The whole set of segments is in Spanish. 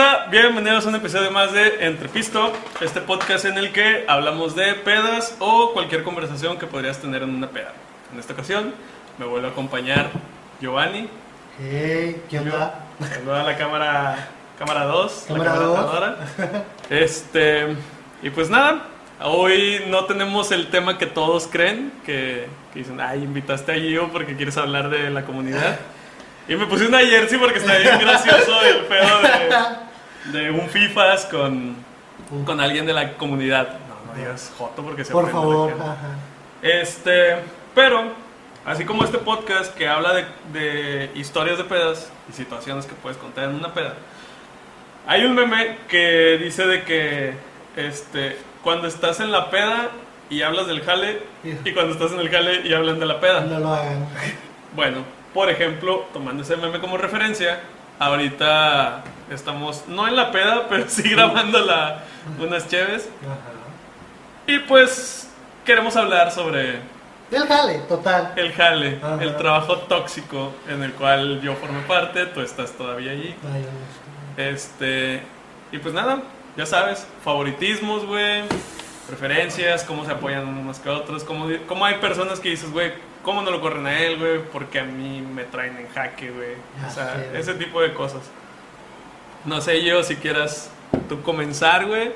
¿Qué puedo, Rosa? Bienvenidos a un episodio más de Entrepisto, este podcast en el que hablamos de pedas o cualquier conversación que podrías tener en una peda. En esta ocasión me vuelve a acompañar Giovanni. Hey, ¿qué onda? Saluda a la cámara cámara 2, la Cámara cámara dos. tratadora. Este, y pues nada, hoy no tenemos el tema que todos creen, que, que dicen, ay, invitaste a Gio porque quieres hablar de la comunidad. Y me puse una jersey porque está bien gracioso el pedo de, de un FIFAs con, con alguien de la comunidad. No, no digas Joto porque se Por favor, ajá. Este, pero, así como este podcast que habla de, de historias de pedas y situaciones que puedes contar en una peda, hay un meme que dice de que, este, cuando estás en la peda y hablas del jale, y cuando estás en el jale y hablan de la peda. No lo hagan. Bueno, por ejemplo, tomando ese meme como referencia, ahorita estamos, no en la peda, pero sí grabando la, unas cheves. Ajá. Y pues queremos hablar sobre El jale, total. el jale, Ajá. el trabajo tóxico en el cual yo formé parte, tú estás todavía allí. Ay, no Este, y pues nada, ya sabes, favoritismos, güey, preferencias, cómo se apoyan unos que otros, cómo, cómo hay personas que dices, güey, cómo no lo corren a él, güey, porque a mí me traen en jaque, güey. O sea, sé, ese tipo de cosas. No sé yo si quieras tú comenzar, güey,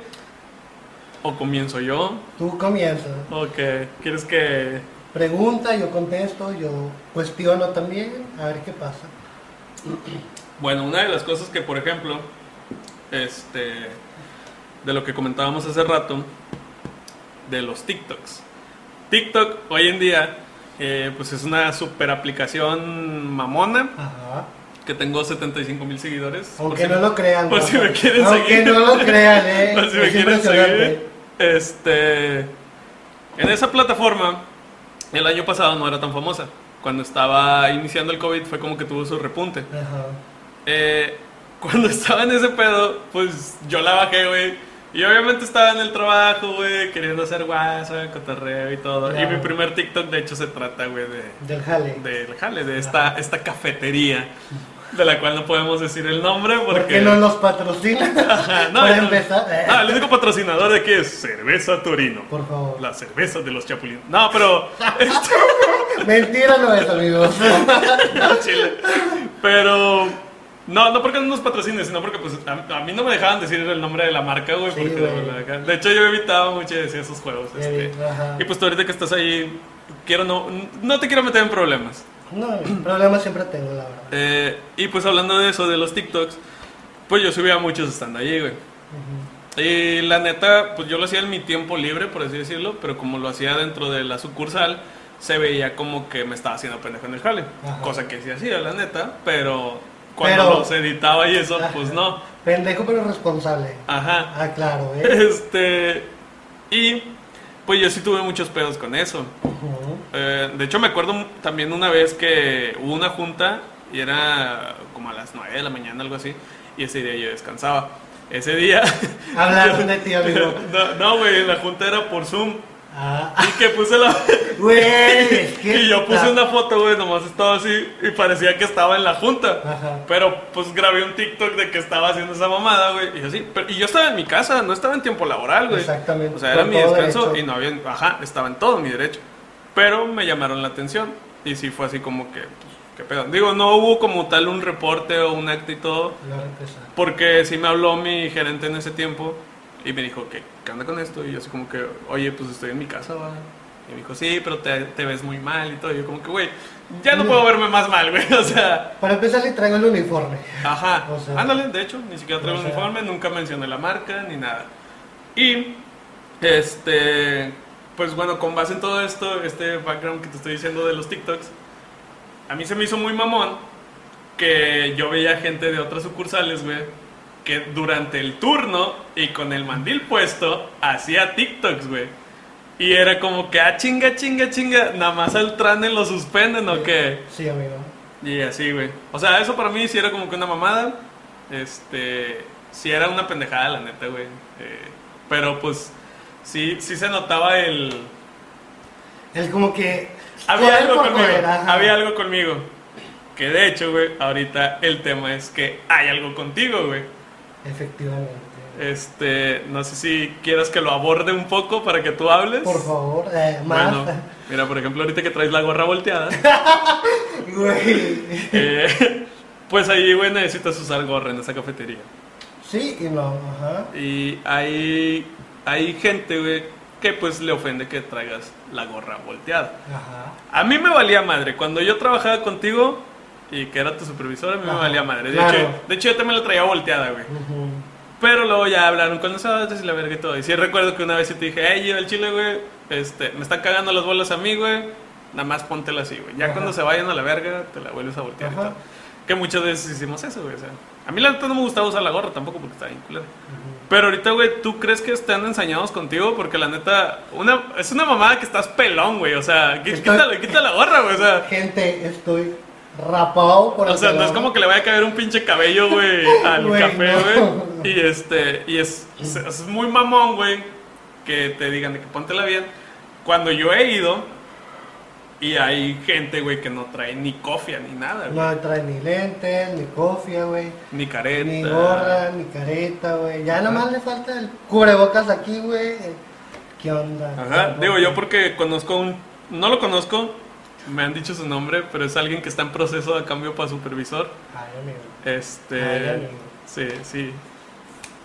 o comienzo yo, Tú comienza. o que quieres que Pregunta, yo contesto, yo cuestiono también, a ver qué pasa. Bueno, una de las cosas que, por ejemplo, este, de lo que comentábamos hace rato, de los TikToks. TikTok hoy en día, eh, pues es una super aplicación mamona, Ajá. Que tengo 75 mil seguidores. Aunque si- no lo crean. por ¿no? si me quieren Aunque seguir. no lo crean, eh. por si me quieren seguir. Este, en esa plataforma, el año pasado no era tan famosa. Cuando estaba iniciando el COVID fue como que tuvo su repunte. Ajá. Eh, cuando estaba en ese pedo, pues yo la bajé, güey. Y obviamente estaba en el trabajo, güey, queriendo hacer guasa, cotorreo y todo. Y Claro. mi primer TikTok, de hecho, se trata, güey, de, Del jale. del jale, de esta, esta cafetería, de la cual no podemos decir el nombre porque... ¿Por qué no nos patrocinan? Ajá, no, Para no. empezar. eh. Ah, el único patrocinador de aquí es Cerveza Torino. Por favor. La cerveza de los chapulines. No, pero... Mentira no es, amigos. No, chile. Pero. No, no porque no nos patrocine, sino porque pues a, a mí no me dejaban decir el nombre de la marca, güey. Sí, porque güey. de, de hecho yo evitaba mucho decir esos juegos. Este. Y pues tú ahorita que estás ahí, quiero no, no te quiero meter en problemas. No, problemas siempre tengo, la verdad. Eh, y pues hablando de eso, de los TikToks, pues yo subía muchos estando allí, güey. Y la neta, pues yo lo hacía en mi tiempo libre, por así decirlo, pero como lo hacía dentro de la sucursal, se veía como que me estaba haciendo pendejo en el jale. Ajá. Cosa que sí hacía, la neta, pero cuando Pero- los editaba y eso, Ajá. pues no. Pendejo pero responsable. Ajá. Ah, claro, eh. Este. Y pues yo sí tuve muchos pedos con eso. Eh, de hecho, me acuerdo también una vez que hubo una junta y era como a las 9 de la mañana, algo así, y ese día yo descansaba. Ese día. Hablaron de ti, amigo. No, no, güey, la junta era por Zoom. Ah, Y que puse la. güey, y yo puse una foto, güey, nomás estaba así y parecía que estaba en la junta. Ajá. Pero pues grabé un TikTok de que estaba haciendo esa mamada, güey. Y yo sí, pero, y yo estaba en mi casa, no estaba en tiempo laboral, güey. Exactamente, O sea, era mi descanso derecho. y no había, ajá, estaba en todo mi derecho. Pero me llamaron la atención y sí fue así como que, pues, qué pedo. Digo, no hubo como tal un reporte o un acto y todo, porque sí me habló mi gerente en ese tiempo y me dijo, ¿qué, qué onda con esto? Y yo así como que, oye, pues estoy en mi casa, va. Y me dijo, sí, pero te, te ves muy mal y todo. Y yo como que, güey, ya no puedo verme más mal, güey. O sea, Para empezar, le traigo el uniforme. ajá. O sea, Ándale, de hecho, ni siquiera traigo o un sea. uniforme, nunca mencioné la marca ni nada. Y, este, pues bueno, con base en todo esto, este background que te estoy diciendo de los TikToks, a mí se me hizo muy mamón que yo veía gente de otras sucursales, güey, que durante el turno y con el mandil puesto hacía TikToks, güey. Y era como que, ah, chinga, chinga, chinga, nada más al trane lo suspenden o qué. Sí, amigo. Y así, güey. O sea, eso para mí sí era como que una mamada. Este, sí era una pendejada, la neta, güey. Eh, pero pues, sí, sí se notaba el... Es como que. Había algo conmigo. Había algo conmigo. Que de hecho, güey, ahorita el tema es que hay algo contigo, güey. Efectivamente. Este, no sé si quieras que lo aborde un poco para que tú hables. Por favor, eh, más. Bueno, mira, por ejemplo, ahorita que traes la gorra volteada, Güey. eh, pues ahí, güey, necesitas usar gorra en esa cafetería. Sí y no, ajá. Y hay, hay gente, güey, que pues le ofende que traigas la gorra volteada. Ajá. A mí me valía madre. Cuando yo trabajaba contigo y que era tu supervisor, a mí me Ajá, valía madre. De, claro. hecho, de hecho, yo también la traía volteada, güey. Ujú. Pero luego ya hablaron con nosotros y la verga y todo. Y sí recuerdo que una vez sí te dije, hey, yo el chile, güey, este, me están cagando los bolos a mí, güey. Nada más póntela así, güey. Ya Ajá. cuando se vayan a la verga, te la vuelves a voltear y Ajá. todo. Que muchas veces hicimos eso, güey. O sea, a mí la neta no me gustaba usar la gorra tampoco porque está bien culera. Pero ahorita, güey, ¿tú crees que están ensañados contigo? Porque la neta, una, es una mamada que estás pelón, güey. O sea, Estoy- quítale, quita la gorra, güey. O sea, Gente, estoy rapado por o sea, el no es como que le vaya a caer un pinche cabello, güey, al café, güey. Y este, y es, es, es muy mamón, güey, que te digan de que póntela bien. Cuando yo he ido, y hay gente, güey, que no trae ni cofia ni nada, güey. No trae ni lentes, ni cofia, güey. Ni careta. Ni gorra, ni careta, güey. Ya nomás le falta el cubrebocas aquí, güey. ¿Qué onda? Ajá, digo yo porque conozco un, no lo conozco, me han dicho su nombre, pero es alguien que está en proceso de cambio para supervisor. Ay, amigo. Este, Ay, amigo. sí, sí.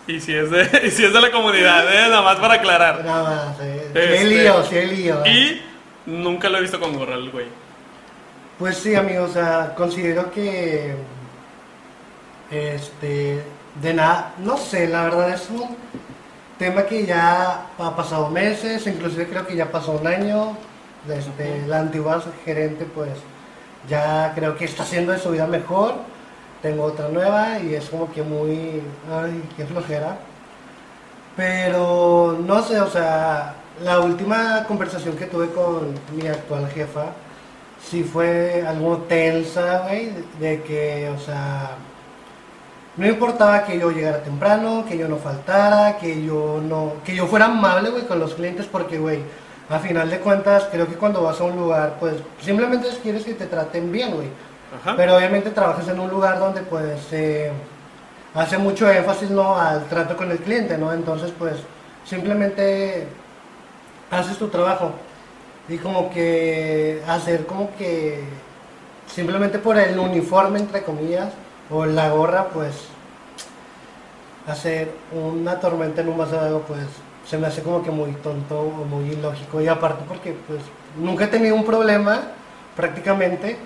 Y si es de, y si es de la comunidad, ¿eh? nada más para aclarar. Nada más, eh. Este, lío, sí lío. eh. Y nunca lo he visto con gorra el güey. Pues sí, amigo, o sea, considero que. Este. De nada. No sé, la verdad es un tema que ya ha pasado meses, inclusive creo que ya pasó un año. Este, La antigua gerente, pues. Ya creo que está haciendo de su vida mejor. Tengo otra nueva y es como que muy. Ay, qué flojera. Pero no sé, o sea, la última conversación que tuve con mi actual jefa sí fue algo tensa, güey, de que, o sea, no importaba que yo llegara temprano, que yo no faltara, que yo no, que yo fuera amable, güey, con los clientes, porque, güey, a final de cuentas, creo que cuando vas a un lugar, pues, simplemente quieres que te traten bien, güey. Ajá. Pero obviamente trabajas en un lugar donde pues se hace mucho énfasis ¿no? al trato con el cliente, ¿no? Entonces pues simplemente haces tu trabajo y como que hacer como que simplemente por el uniforme entre comillas o la gorra pues hacer una tormenta en un vaso de agua pues se me hace como que muy tonto o muy ilógico y aparte porque pues nunca he tenido un problema prácticamente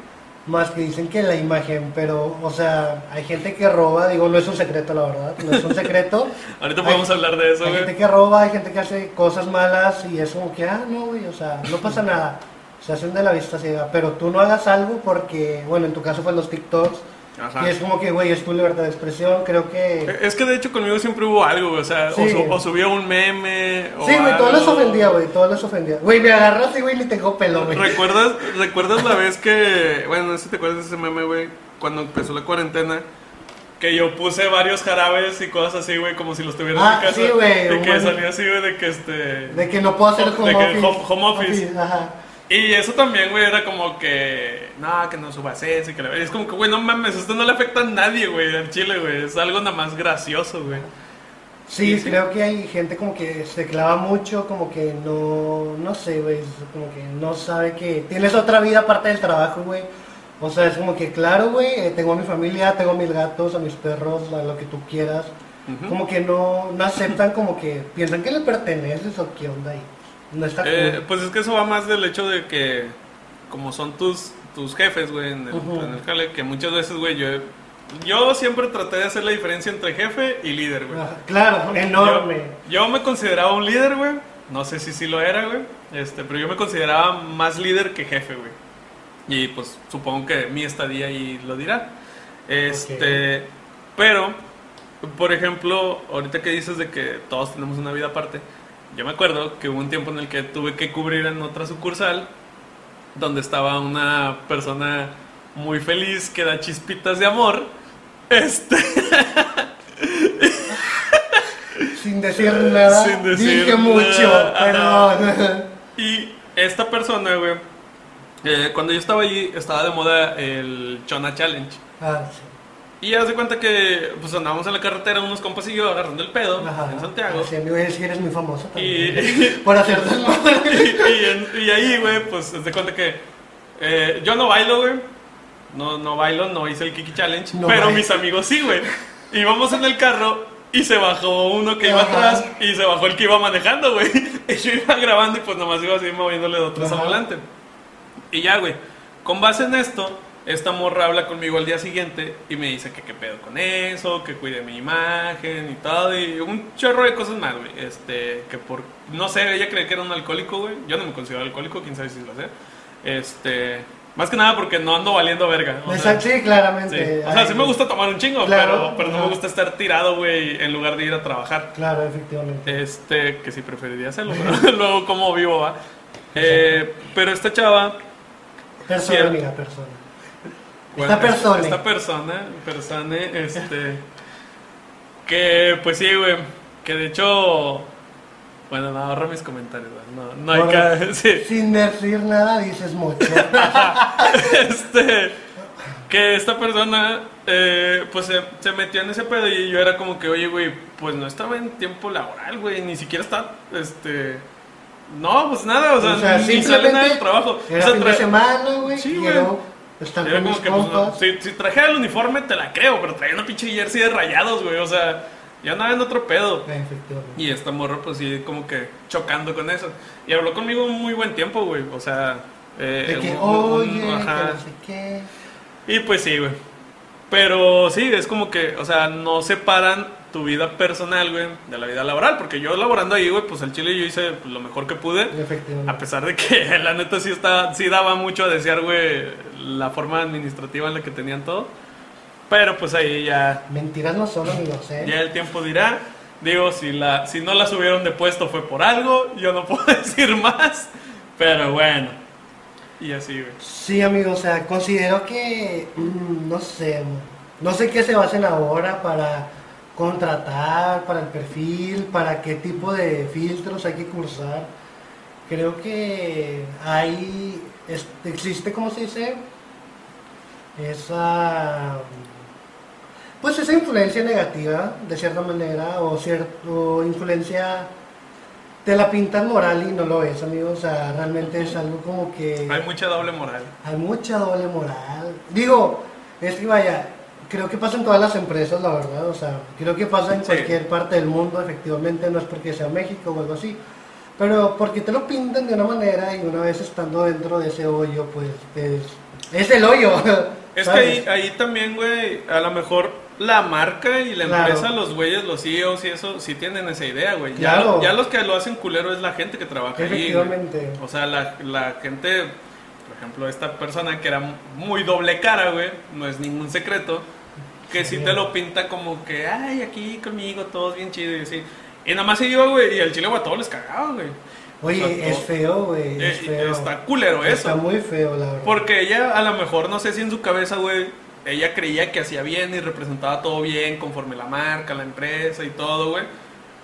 más que dicen que la imagen, pero, o sea, hay gente que roba, digo, no es un secreto, la verdad, no es un secreto. Ahorita podemos Hay- hablar de eso, Hay güey. gente que roba, hay gente que hace cosas malas y es como que, ah, no, güey, o sea, no pasa nada. Se hacen de la vista ciega, pero tú no hagas algo porque, bueno, en tu caso fue los TikToks, Ajá. y es como que, güey, es tu libertad de expresión, creo que... Es que de hecho conmigo siempre hubo algo, güey. O sea, o su- o, subió un meme. O Sí, güey, todo les ofendía, güey, todo les ofendía. Güey, me agarras y, güey, ni tengo pelo, güey. ¿Recuerdas, ¿Recuerdas la vez que, bueno, no sé si te acuerdas de ese meme, güey, cuando empezó la cuarentena? Que yo puse varios jarabes y cosas así, güey, como si los tuviera en Ah, mi casa. sí, güey, De que salía así, güey, de que este... De que no puedo hacer De home que office. home- home office. Ajá. Y eso también, güey, era como que, no, que no subas eso y que la... Es como que, güey, no mames, esto no le afecta a nadie, güey, al chile, güey. Es algo nada más gracioso, güey. Sí, creo que hay gente como que se clava mucho, como que no, no sé, güey, como que no sabe que tienes otra vida aparte del trabajo, güey. O sea, es como que, claro, güey, eh, tengo a mi familia, tengo a mis gatos, a mis perros, a lo que tú quieras. Como que no, no aceptan, como que piensan que le perteneces o qué onda ahí. No está Eh, pues es que eso va más del hecho de que, como son tus, tus jefes, güey, en, el- Ujú. en el jale, que muchas veces, güey, yo, yo siempre traté de hacer la diferencia entre jefe y líder, güey. Claro, enorme. Yo, yo me consideraba un líder, güey. No sé si sí lo era, güey. Este, pero yo me consideraba más líder que jefe, güey. Y pues supongo que mi estadía ahí lo dirá. Este, pero, por ejemplo, ahorita que dices de que todos tenemos una vida aparte, yo me acuerdo que hubo un tiempo en el que tuve que cubrir en otra sucursal donde estaba una persona muy feliz que da chispitas de amor. Este, Sin decir nada, Sin decir dije mucho, perdón. Y esta persona, güey, eh, cuando yo estaba allí, estaba de moda el Chona Challenge. Ah, sí. Y ya se cuenta que pues andábamos en la carretera unos compas y yo agarrando el pedo Ajá. en Santiago. Sí, amigo, es que eres muy famoso Y- también. Por hacer y, y y ahí, güey, pues se cuenta que eh, yo no bailo, güey. No, no bailo, no hice el Kiki Challenge. No pero bailo. mis amigos sí, güey. Íbamos en el carro y se bajó uno que iba Ajá. atrás y se bajó el que iba manejando, güey. Y yo iba grabando y pues nomás iba así moviéndole de atrás a volante. Y ya, güey. Con base en esto, esta morra habla conmigo al día siguiente y me dice que qué pedo con eso, que cuide mi imagen y todo. Y un chorro de cosas más, güey. Este, que por. No sé, ella cree que era un alcohólico, güey. Yo no me considero alcohólico, quién sabe si lo sé. Este. Más que nada porque no ando valiendo verga. o sea, sí, Sí. claramente. O sea, Ay, sí me gusta tomar un chingo, Claro, pero, pero no me gusta estar tirado, güey, en lugar de ir a trabajar. Claro, efectivamente. Este, que sí preferiría hacerlo, pero luego como vivo, va. Eh, pero esta chava, Persona, amiga, persona. Esta persona. esta persona, persona, este, que pues sí, güey, que de hecho, bueno, no, ahorro mis comentarios, güey, no, no hay que, sí. Sin decir nada dices mucho. este que esta persona eh, pues se, se metió en ese pedo y yo era como que oye güey pues no estaba en tiempo laboral güey ni siquiera está este no pues nada o sea, O sea, ni sale nada del trabajo Era o sea, fin de semana, güey. Sí, güey. Era como que pues, no, si, si trajera el uniforme te la creo pero traía una pinche jersey de rayados güey o sea ya andaba en otro pedo y esta morra, pues sí, como que chocando con eso. Y habló conmigo un muy buen tiempo, güey. O sea, eh, De que, un- un- oye, que no sé qué. Y pues sí, güey. Pero sí, es como que, o sea, no separan tu vida personal, güey, de la vida laboral. Porque yo laborando ahí, güey, pues al chile yo hice lo mejor que pude. Efectivamente. A pesar de que la neta sí, está, sí daba mucho a desear, güey, la forma administrativa en la que tenían todo. Pero pues ahí ya, Mentiras no son, amigos, ¿eh? ya el tiempo dirá. Digo, si, la, si no la subieron de puesto fue por algo. Yo no puedo decir más. Pero bueno. Y así, güey. Sí, amigo, o sea, considero que, mm, no sé, no sé qué se basen ahora para contratar, para el perfil, para qué tipo de filtros hay que cursar. Creo que hay, es- existe, ¿cómo se dice? Esa, pues esa influencia negativa, de cierta manera, o, cier- o influencia, te la pintan moral y no lo es, amigo, o sea, realmente es algo como que... Hay mucha doble moral. Hay mucha doble moral. Digo, es que vaya, creo que pasa en todas las empresas, la verdad. O sea, creo que pasa en Sí. cualquier parte del mundo, efectivamente, no es porque sea México o algo así. Pero porque te lo pintan de una manera y una vez estando dentro de ese hoyo, pues es, es el hoyo. Es que ahí, ahí también, güey, a lo mejor la marca y la Claro. empresa, los güeyes, los CEOs y eso, sí tienen esa idea, güey. Claro. Ya, ya los que lo hacen culero es la gente que trabaja ahí. Efectivamente. O sea, la, la gente, por ejemplo, esta persona que era muy doble cara, güey, no es ningún secreto, que sí Sí. te lo pinta como que, ay, aquí conmigo, todos bien chido y así. Y nada más se iba, güey, y al chile, güey, a todos les cagaba, güey. Oye, o sea, es feo, güey. Eh, Es feo. Está culero eso. Está muy feo, la verdad. Porque ella, a lo mejor, no sé si en su cabeza, güey, ella creía que hacía bien y representaba todo bien conforme la marca, la empresa y todo, güey.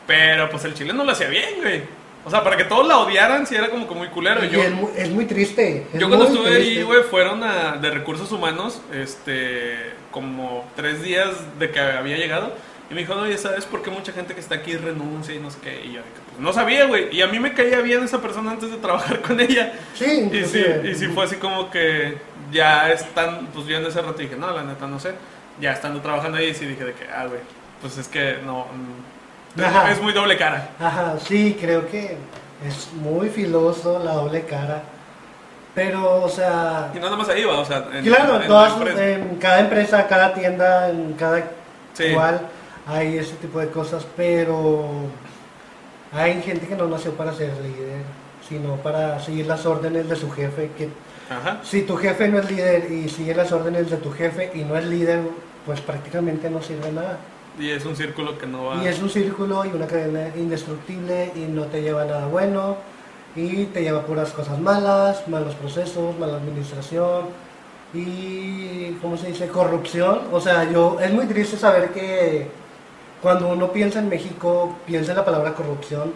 Pero pues el chile no lo hacía bien, güey. O sea, para que todos la odiaran, sí era como que muy culero. Y Yo, es, mu- es muy triste. es yo cuando estuve ahí, triste. güey, fueron a, de recursos humanos, este, como tres días de que había llegado. Y me dijo, no, ya sabes por qué mucha gente que está aquí renuncia y no sé qué. Y yo, pues no sabía, güey. Y a mí me caía bien esa persona antes de trabajar con ella. Sí, Y sí, y sí fue así como que ya están, pues yo en ese rato dije, no, la neta no sé. Ya estando trabajando ahí, sí dije de que, ah, güey, pues es que no, Ajá. es, muy doble cara. Ajá, sí, creo que es muy filoso la doble cara. Pero, o sea, Y no nada más ahí va, o sea, en, claro, en en, todas- empresa. en cada empresa, cada tienda, en cada Sí. cual hay ese tipo de cosas, pero hay gente que no nació para ser líder, sino para seguir las órdenes de su jefe. Que Ajá. si tu jefe no es líder y sigue las órdenes de tu jefe y no es líder, pues prácticamente no sirve nada. Y es un círculo que no va. Y es un círculo y una cadena indestructible y no te lleva a nada bueno y te lleva a puras cosas malas, malos procesos, mala administración y, ¿cómo se dice? Corrupción. O sea, yo, es muy triste saber que cuando uno piensa en México, piensa en la palabra corrupción.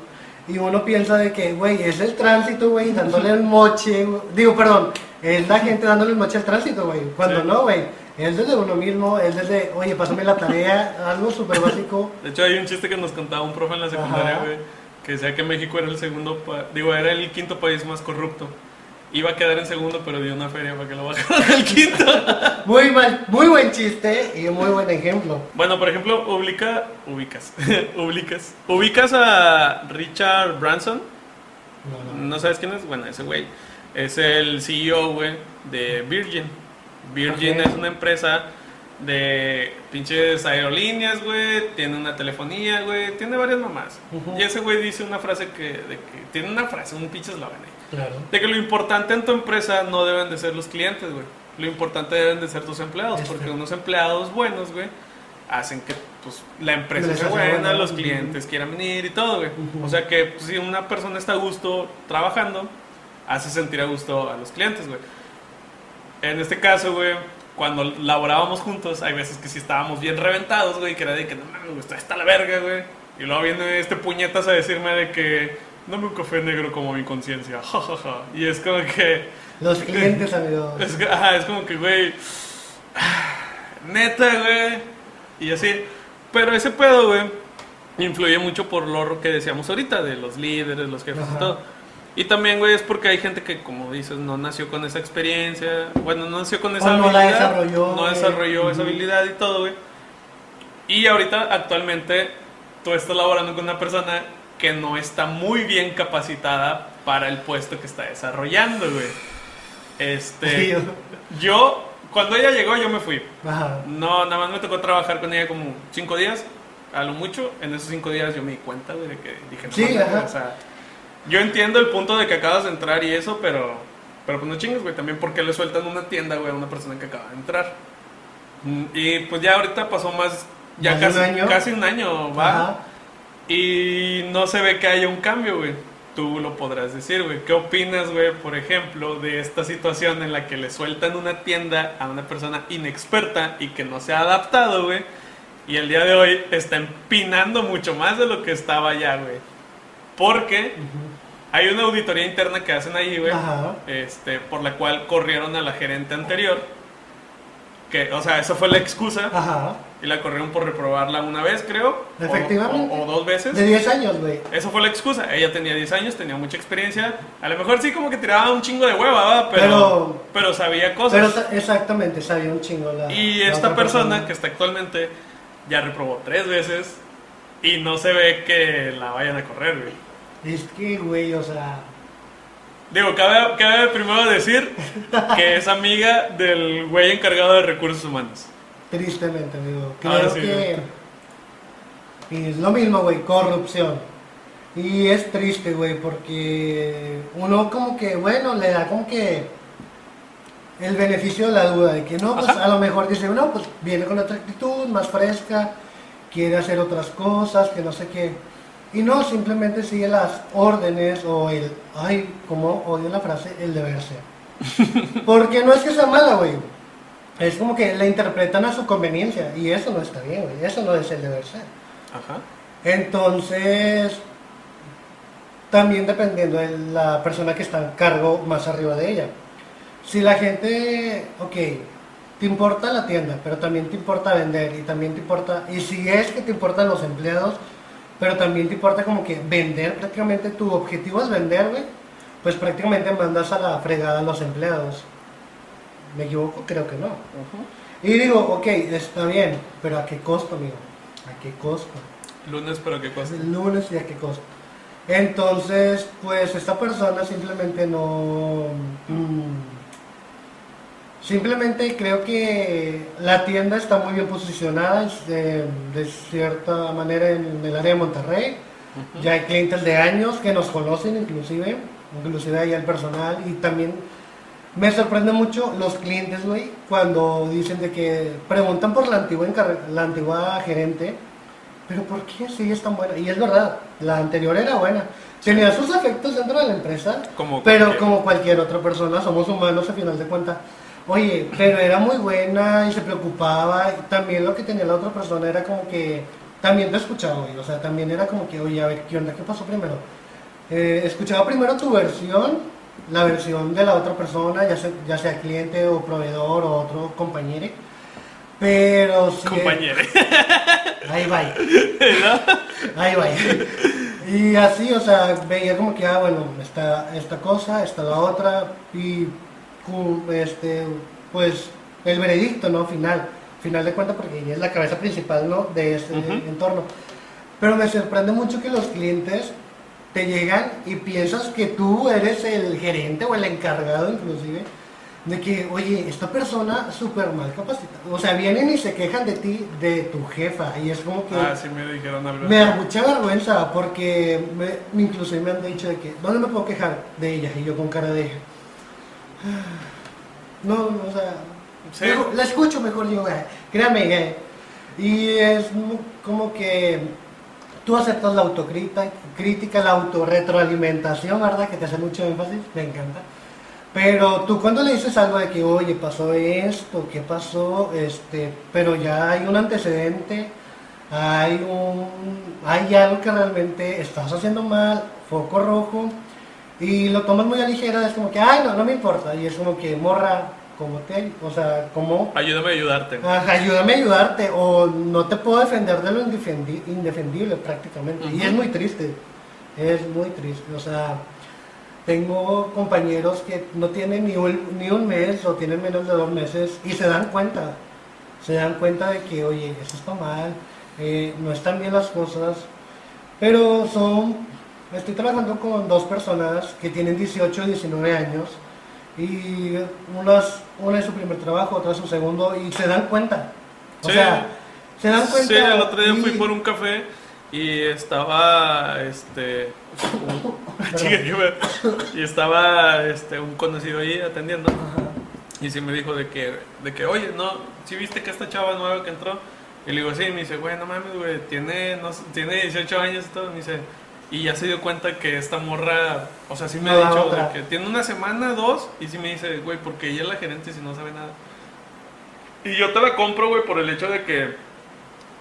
Y uno piensa de que, güey, es el tránsito, güey, dándole el moche. Digo, perdón, es la gente dándole el moche al tránsito, güey. Cuando Sí. no, güey, es desde uno mismo, es desde, oye, pásame la tarea, algo súper básico. De hecho, hay un chiste que nos contaba un profe en la secundaria, güey, que decía que México era el segundo, digo, era el quinto país más corrupto. Iba a quedar en segundo, pero dio una feria para que lo bajaran al quinto. Muy mal, muy buen chiste y muy buen ejemplo. Bueno, por ejemplo, ubica, ubicas, ubicas, ubicas a Richard Branson. No, no. ¿No sabes quién es? Bueno, ese güey es el CEO, güey, de Virgin. Virgin es una empresa de pinches aerolíneas, güey, tiene una telefonía, güey, tiene varias mamás. Y ese güey dice una frase que, de que tiene una frase, un pinche eslogan ahí. Claro. De que lo importante en tu empresa no deben de ser los clientes, güey. Lo importante deben de ser tus empleados, Este. porque unos empleados buenos, güey, hacen que pues, la empresa sea buena, buena. los clientes quieran venir y todo, güey. O sea que pues, si una persona está a gusto trabajando, hace sentir a gusto a los clientes, güey. En este caso, güey, cuando laborábamos juntos, hay veces que sí estábamos bien reventados, güey, que era de que no mames, güey, está la verga, güey. Y luego viene este puñetas a decirme de que dame un café negro como mi conciencia, jajaja. Y es como que, Los clientes, amigos. es, ajá, es como que, güey, neta, güey. Y así. Pero ese pedo, güey, influye mucho por lo que decíamos ahorita, de los líderes, los jefes Ajá. y todo. Y también, güey, es porque hay gente que, como dices, no nació con esa experiencia, bueno, no nació con esa O no la habilidad, desarrolló, no desarrolló esa habilidad y todo, güey. Y ahorita, actualmente, tú estás laborando con una persona que no está muy bien capacitada para el puesto que está desarrollando, güey. Este, Sí, yo- cuando ella llegó, yo me fui. Ajá. No, nada más me tocó trabajar con ella como cinco días, a lo mucho. En esos cinco días yo me di cuenta, güey, de que dije, no Sí, mames, ajá. o sea, yo entiendo el punto de que acabas de entrar y eso, pero, pero pues no chingues, güey, también porque le sueltan una tienda, güey, a una persona que acaba de entrar. Mm, Y pues ya ahorita pasó más, ya ¿Más de un casi, año? casi un año, va. Ajá. Y no se ve que haya un cambio, güey. Tú lo podrás decir, güey. ¿Qué opinas, güey, por ejemplo, de esta situación en la que le sueltan una tienda a una persona inexperta y que no se ha adaptado, güey? Y el día de hoy está empinando mucho más de lo que estaba ya, güey. Porque hay una auditoría interna que hacen ahí, güey. Ajá. Este, por la cual corrieron a la gerente anterior. Que, o sea, esa fue la excusa. Ajá. Y la corrieron por reprobarla una vez, creo. Efectivamente. o- o dos veces. De 10 años, güey. Esa fue la excusa. Ella tenía 10 años, tenía mucha experiencia. A lo mejor sí como que tiraba un chingo de hueva, ¿verdad? Pero, Pero- pero, sabía cosas. sa- exactamente, sabía un chingo la. y la esta otra persona que está actualmente ya reprobó tres veces y no se ve que la vayan a correr, güey. Es que, güey, o sea. Digo, cabe, cabe primero decir que es amiga del güey encargado de recursos humanos. Tristemente, amigo. Creo Ah, sí, que. Y es lo mismo, güey, corrupción. Y es triste, güey, porque uno como que, bueno, le da como que el beneficio de la duda, de que no, pues Ajá. a lo mejor dice, no, pues viene con otra actitud, más fresca, quiere hacer otras cosas, que no sé qué. Y no, simplemente sigue las órdenes o el, ay, como odio la frase, el deber ser. Porque no es que sea mala, güey. Es como que la interpretan a su conveniencia y eso no está bien, güey. Eso no es el deber ser. Ajá. Entonces, también dependiendo de la persona que está en cargo más arriba de ella. Si la gente, ok, te importa la tienda, pero también te importa vender y también te importa, y si es que te importan los empleados, pero también te importa como que vender, prácticamente tu objetivo es vender, güey, pues prácticamente mandas a la fregada a los empleados. ¿Me equivoco? Creo que no. Y digo, ok, está bien, pero ¿a qué costo, amigo? ¿A qué costo? Lunes, pero qué cosa. El lunes y a qué costo. Entonces, pues esta persona simplemente no... mm, simplemente creo que la tienda está muy bien posicionada de, de cierta manera en el área de Monterrey. Ya hay clientes de años que nos conocen inclusive, inclusive ahí el personal y también me sorprende mucho los clientes, güey, cuando dicen de que preguntan por la antigua, la antigua gerente, pero ¿por qué sí es tan buena? Y es verdad, la anterior era buena. Tenía sus efectos dentro de la empresa, Como pero cualquier- como cualquier otra persona, somos humanos a final de cuentas. Oye, pero era muy buena y se preocupaba. Y también lo que tenía la otra persona era como que también te escuchaba, güey. O sea, también era como que, oye, a ver, ¿qué onda? ¿Qué pasó primero? eh, escuchaba primero tu versión, la versión de la otra persona, ya sea, ya sea cliente o proveedor o otro compañero. Pero sí. Compañero. Ahí va. Ahí va. Y así, o sea, veía como que, ah, bueno, está esta cosa, está la otra, y este, pues el veredicto, ¿no? Final, final de cuentas, porque ella es la cabeza principal, ¿no? De este Ujú. entorno. Pero me sorprende mucho que los clientes te llegan y piensas que tú eres el gerente o el encargado, inclusive, de que, oye, esta persona súper mal capacitada. O sea, vienen y se quejan de ti, de tu jefa, y es como que. Ah, sí me dijeron algo. Me da mucha vergüenza porque me, incluso me han dicho de que, ¿dónde me puedo quejar de ella? Y yo con cara de... "Ah, No, o sea... Sí. mejor- la escucho mejor yo, eh, créame. eh". Y es como que tú aceptas la autocrítica, crítica, la autorretroalimentación, ¿verdad? Que te hace mucho énfasis, me encanta. Pero tú cuando le dices algo de que, oye, pasó esto, ¿qué pasó? Este, pero ya hay un antecedente, hay un, hay algo que realmente estás haciendo mal, foco rojo, y lo tomas muy a ligera, es como que, ay, no, no me importa, y es como que, morra, como te, o sea, como, Ayúdame a ayudarte. Ajá, ayúdame a ayudarte, o no te puedo defender de lo indefendi- indefendible prácticamente, y es muy triste, es muy triste, o sea, tengo compañeros que no tienen ni un, ni un mes o tienen menos de dos meses y se dan cuenta, se dan cuenta de que, oye, eso está mal, eh, no están bien las cosas, pero son, estoy trabajando con dos personas que tienen 18, 19 años y unas, una es su primer trabajo, otra es su segundo y se dan cuenta, o Sí. sea, se dan cuenta. Sí, el otro día y- fui por un café y estaba este un- y estaba este un conocido ahí atendiendo Ajá. y sí me dijo de que de que oye no si viste que esta chava nueva que entró y le digo sí me dice güey no mames güey tiene no tiene 18 años y todo me dice y ya se dio cuenta que esta morra o sea sí me No ha dicho que tiene una semana dos y sí me dice güey porque ella es la gerente si no sabe nada y yo te la compro güey por el hecho de que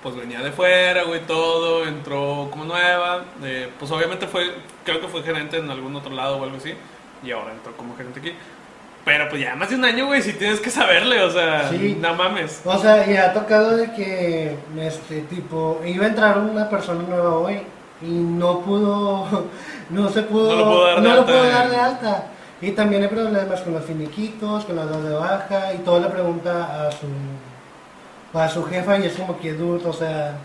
pues venía de fuera, güey, todo, entró como nueva, eh, pues obviamente fue, creo que fue gerente en algún otro lado o algo así, y ahora entró como gerente aquí. Pero pues ya más de un año, güey, si tienes que saberle, o sea, Sí. no mames. O sea, y ha tocado de que, este, tipo, iba a entrar una persona nueva hoy y no pudo, no se pudo, No lo pudo dar de no lo alta, pudo eh. dar de alta. Y también hay problemas con los finiquitos, con las dos de baja y todo le pregunta a su, a su jefa y es como que dude, o sea,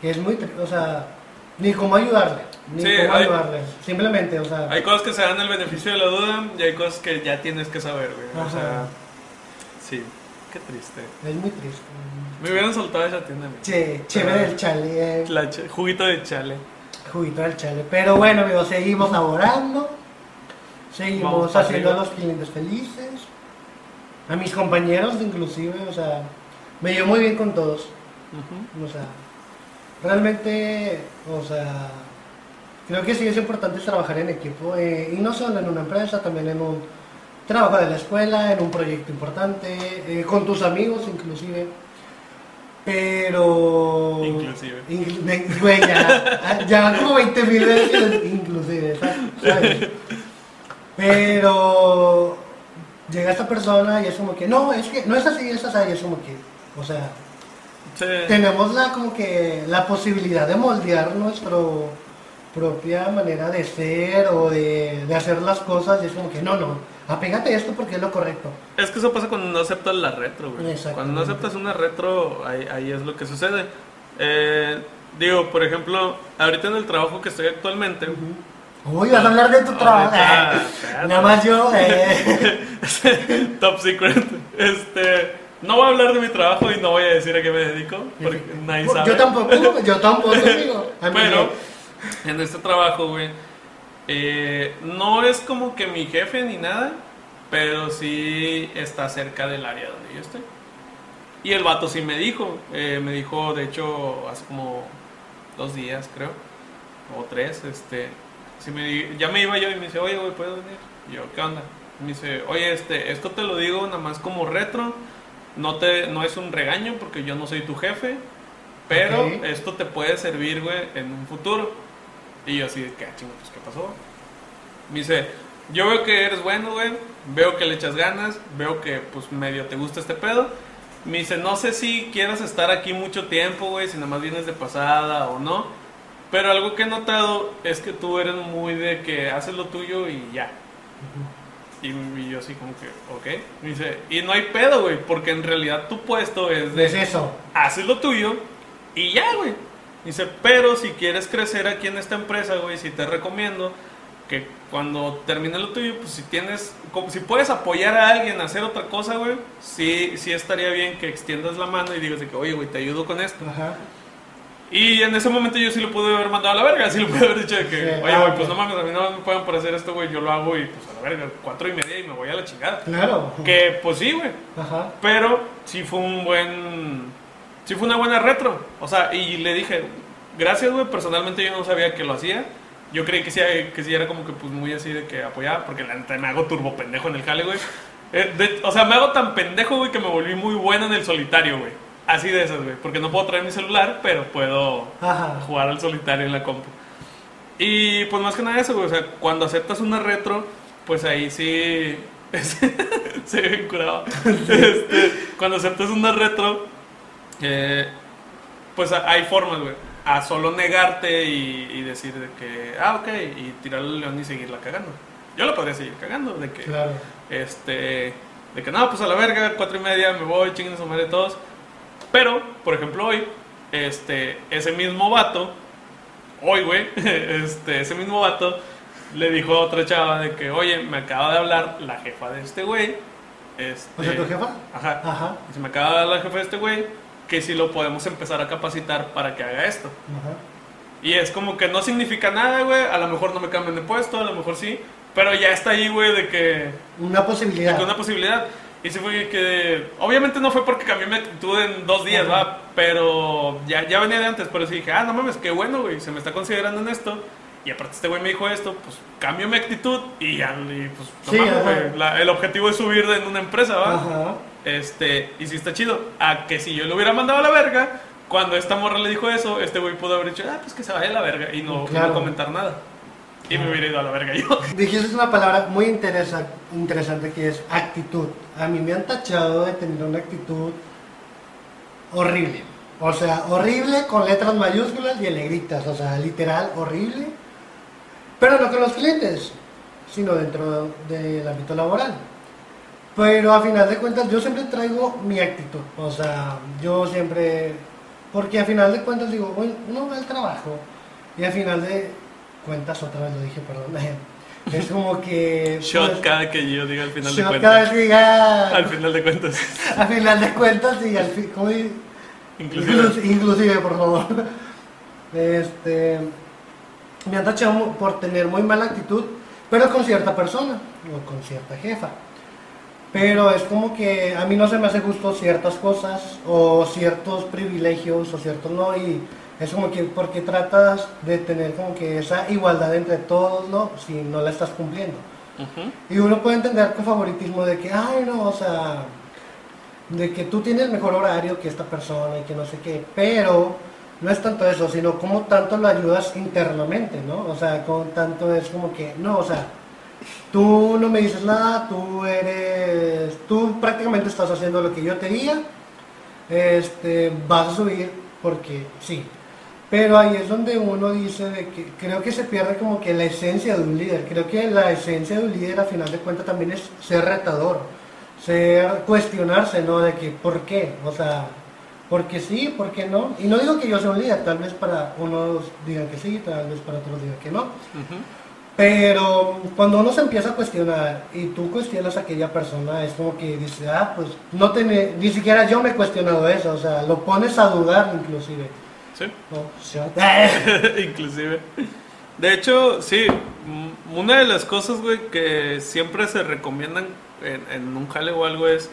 que es muy, o sea, ni cómo ayudarle, ni Sí, cómo hay- ayudarle, simplemente, o sea, Hay cosas que se dan el beneficio de la duda y hay cosas que ya tienes que saber, güey. O sea, sí, qué triste. es muy triste. Me hubieran soltado esa tienda. Che, chévere el chale. eh. La ch- juguito de chale. Juguito del chale. Pero bueno, amigos, seguimos laborando. Seguimos Vamos para haciendo a arriba. los clientes felices. A mis compañeros, inclusive, o sea, me llevo muy bien con todos. Ujú. O sea, realmente, o sea, creo que sí es importante trabajar en equipo. eh, y no solo en una empresa, también en un trabajo de la escuela, en un proyecto importante, eh, con tus amigos, inclusive. Pero. Inclusive. Inclu- güey, ya, ya van como 20 mil veces, inclusive, ¿sabes? Pero. Llega esta persona y es como que, no, es que no es así, es así, y es como que, o sea, Sí. tenemos la como que la posibilidad de moldear nuestra propia manera de ser o de, de hacer las cosas y es como que no, no, apégate a esto porque es lo correcto. Es que eso pasa cuando no aceptas la retro, güey. Cuando no aceptas una retro, ahí, ahí es lo que sucede. Eh, digo, por ejemplo, ahorita en el trabajo que estoy actualmente, Uy, vas a hablar de tu trabajo. Ahorita, Eh, Nada más yo, eh, top secret, este, no voy a hablar de mi trabajo y no voy a decir a qué me dedico, porque nadie sabe. yo tampoco, yo tampoco, Pero me- en este trabajo, güey, eh, no es como que mi jefe ni nada, pero sí está cerca del área donde yo estoy. Y el vato sí me dijo, eh, me dijo, de hecho, hace como dos días, creo, o tres, este, sí me ya me iba yo y me dice, oye, güey, ¿puedo venir? Y yo, ¿qué onda? Y me dice, oye, este, esto te lo digo nada más como retro, no, te, no es un regaño porque yo no soy tu jefe, pero esto te puede servir, güey, en un futuro. Y yo así de que, ah, chingo, pues, ¿qué pasó? Me dice, yo veo que eres bueno, güey, veo que le echas ganas, veo que, pues, medio te gusta este pedo. Me dice, no sé si quieras estar aquí mucho tiempo, güey, si nada más vienes de pasada o no. Pero algo que he notado es que tú eres muy de que haces lo tuyo y ya. Y, y yo así como que, ok. Me dice, y no hay pedo, güey, porque en realidad tu puesto es de... Es eso. haces lo tuyo y ya, güey. Dice, pero si quieres crecer aquí en esta empresa, güey, si te recomiendo que cuando termine lo tuyo, pues si tienes, como si puedes apoyar a alguien a hacer otra cosa, güey, sí, sí estaría bien que extiendas la mano y digas de que, oye, güey, te ayudo con esto. Ajá. Y en ese momento yo sí lo pude haber mandado a la verga, sí lo pude haber dicho de que, Sí, oye, ah, güey, ok. pues no mames, a mí no me pueden por hacer esto, güey, yo lo hago y pues a la verga, cuatro y media y me voy a la chingada. Claro. Que, pues sí, güey, Ajá. pero sí fue un buen. Sí fue una buena retro. O sea, y le dije, gracias, güey. Personalmente yo no sabía que lo hacía. Yo creí que sí, que sí era como que pues muy así de que apoyaba, porque la neta me hago turbo pendejo en el jale, güey. Eh, de- o sea, me hago tan pendejo, güey, que me volví muy bueno en el solitario, güey. Así de esas, güey. Porque no puedo traer mi celular, pero puedo Ajá. jugar al solitario en la compu. Y pues más que nada eso, güey. O sea, cuando aceptas una retro, pues ahí sí. se ve bien curado. Este, cuando aceptas una retro, eh, pues hay formas, güey. A solo negarte y, y decir de que, ah, ok, y tirar el león y seguirla cagando. Yo la podría seguir cagando, de que, Claro. este, de que no, pues a la verga, cuatro y media, me voy, chinguen a su madre todos. Pero, por ejemplo, hoy, este, ese mismo vato, hoy, güey, este, ese mismo vato le dijo a otra chava de que, oye, me acaba de hablar la jefa de este güey. Este, O sea, tu jefa. Ajá. Ajá. Se me acaba de hablar la jefa de este güey que si lo podemos empezar a capacitar para que haga esto. Ajá. Y es como que no significa nada, güey. A lo mejor no me cambian de puesto, a lo mejor sí. Pero ya está ahí, güey, de que Una de posibilidad. que una posibilidad. Y sí fue que. Obviamente no fue porque cambié mi actitud en dos días, Ajá. va. Pero ya, ya venía de antes. Pero sí dije, ah, no mames, qué bueno, güey. Se me está considerando en esto. Y aparte este güey me dijo esto, pues cambio mi actitud y ya, y pues, no Sí, mames, güey. La- el objetivo es subir en una empresa, va. Ajá. Este, y sí está chido. A que si yo lo hubiera mandado a la verga, cuando esta morra le dijo eso, este güey pudo haber dicho, ah, pues que se vaya a la verga y no, Claro. comentar nada. Y me hubiera ido a la verga yo. Dijiste una palabra muy interesa- interesante que es actitud. A mí me han tachado de tener una actitud horrible. O sea, horrible con letras mayúsculas y en negritas. O sea, literal, horrible. Pero no con los clientes, sino dentro del ámbito laboral. Pero a final de cuentas yo siempre traigo mi actitud. O sea, yo siempre... Porque a final de cuentas digo, bueno, uno va al trabajo y a final de cuentas, otra vez lo dije, perdón. Es como que... Shot pues, cada que yo diga al final de shot cada vez cuentas. que diga... Al final de cuentas. A final de cuentas y al fin... ¿cómo di- Inclusive. Inclusive, por favor. Este, me han tachado por tener muy mala actitud, pero con cierta persona o con cierta jefa. Pero es como que a mí no se me hace justo ciertas cosas o ciertos privilegios o ciertos no y es como que porque tratas de tener como que esa igualdad entre todos, ¿no? Si no la estás cumpliendo. Y uno puede entender con favoritismo de que, ay, no, o sea, de que tú tienes mejor horario que esta persona y que no sé qué, pero no es tanto eso, sino cómo tanto lo ayudas internamente, ¿no? O sea, con tanto es como que, no, o sea, tú no me dices nada, tú eres, tú prácticamente estás haciendo lo que yo te diga, este, vas a subir porque sí. Pero ahí es donde uno dice de que creo que se pierde como que la esencia de un líder. Creo que la esencia de un líder a final de cuentas también es ser retador, ser cuestionarse, ¿no? De que por qué, o sea, porque sí, por qué no. Y no digo que yo sea un líder, tal vez para unos digan que sí, tal vez para otros digan que no. Pero cuando uno se empieza a cuestionar y tú cuestionas a aquella persona, es como que dice, ah, pues no tiene, ni siquiera yo me he cuestionado eso, o sea, lo pones a dudar inclusive. Sí. Shot. Inclusive. De hecho, sí, mm, una de las cosas, güey, que siempre se recomiendan en, en un jale o algo es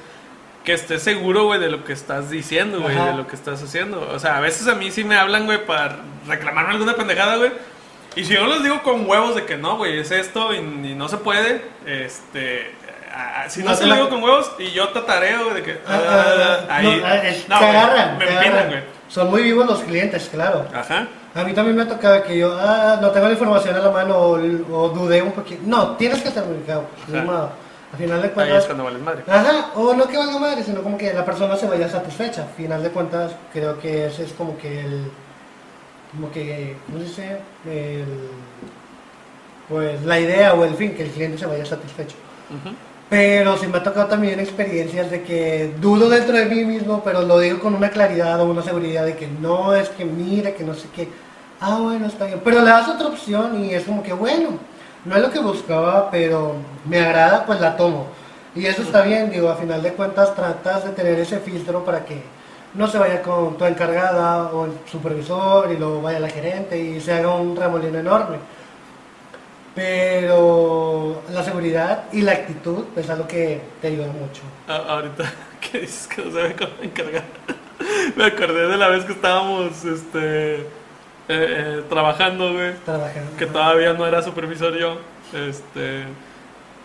que estés seguro, güey, de lo que estás diciendo, güey, de lo que estás haciendo. O sea, a veces a mí sí me hablan, güey, para reclamarme alguna pendejada, güey. Y si yo les digo con huevos de que no, güey, es esto y, y no se puede, este... si no, No se lo digo con huevos y yo tatareo, güey, de que... Ah, ah, ah, ahí... no, te agarran, Me empinan, güey. Son muy vivos los clientes, claro. Ajá. A mí también me ha tocado que yo, ah, no tengo la información a la mano o, o dudé un poquito. No, tienes que estar ubicado. pues, modo. Al final de Ahí es cuentas, cuando vales madre. Ajá, o no que valga madre, sino como que la persona se vaya satisfecha. Al final de cuentas, creo que ese es como que el. Como que. ¿Cómo se dice? El, pues la idea o el fin, que el cliente se vaya satisfecho. Ujú. Pero sí me ha tocado también experiencias de que dudo dentro de mí mismo, pero lo digo con una claridad o una seguridad de que no es que mire, que no sé qué. Ah, bueno, está bien. Pero le das otra opción y es como que, bueno, no es lo que buscaba, pero me agrada, pues la tomo. Y eso está bien, digo, a final de cuentas tratas de tener ese filtro para que no se vaya con tu encargada o el supervisor y luego vaya la gerente y se haga un remolino enorme. Pero la seguridad y la actitud es algo que te ayuda mucho. A- ahorita que dices que no se ve cómo encargar. Me acordé de la vez que estábamos este, eh, eh, trabajando, güey. Trabajando. Que todavía no era supervisor yo. Este.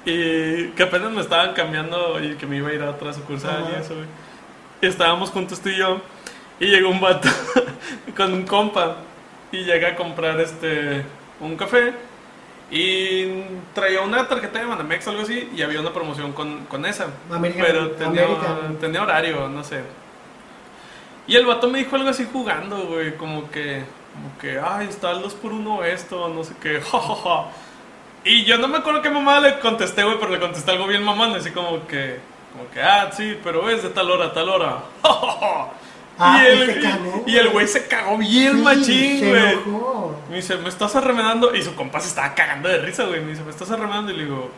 Y que apenas me estaban cambiando y que me iba a ir a otra sucursal Ajá. y eso, güey. Estábamos juntos tú y yo. Y llegó un vato con un compa. Y llega a comprar este un café. Y traía una tarjeta de Banamex o algo así. Y había una promoción con, con esa. American- pero tenía, American. tenía horario, no sé. Y el vato me dijo algo así jugando, güey. Como que, como que, ay, está al 2 por 1 esto, no sé qué, jajaja. Y yo no me acuerdo qué mamá le contesté, güey, pero le contesté algo bien mamón, así como que, como que, ah, sí, pero es de tal hora a tal hora. Ah, y, el, se cagó, y el güey se cagó bien Sí, machín, güey. Me dice, me estás arremedando. Y su compa se estaba cagando de risa, güey. Me dice, me estás arremedando. Y le digo,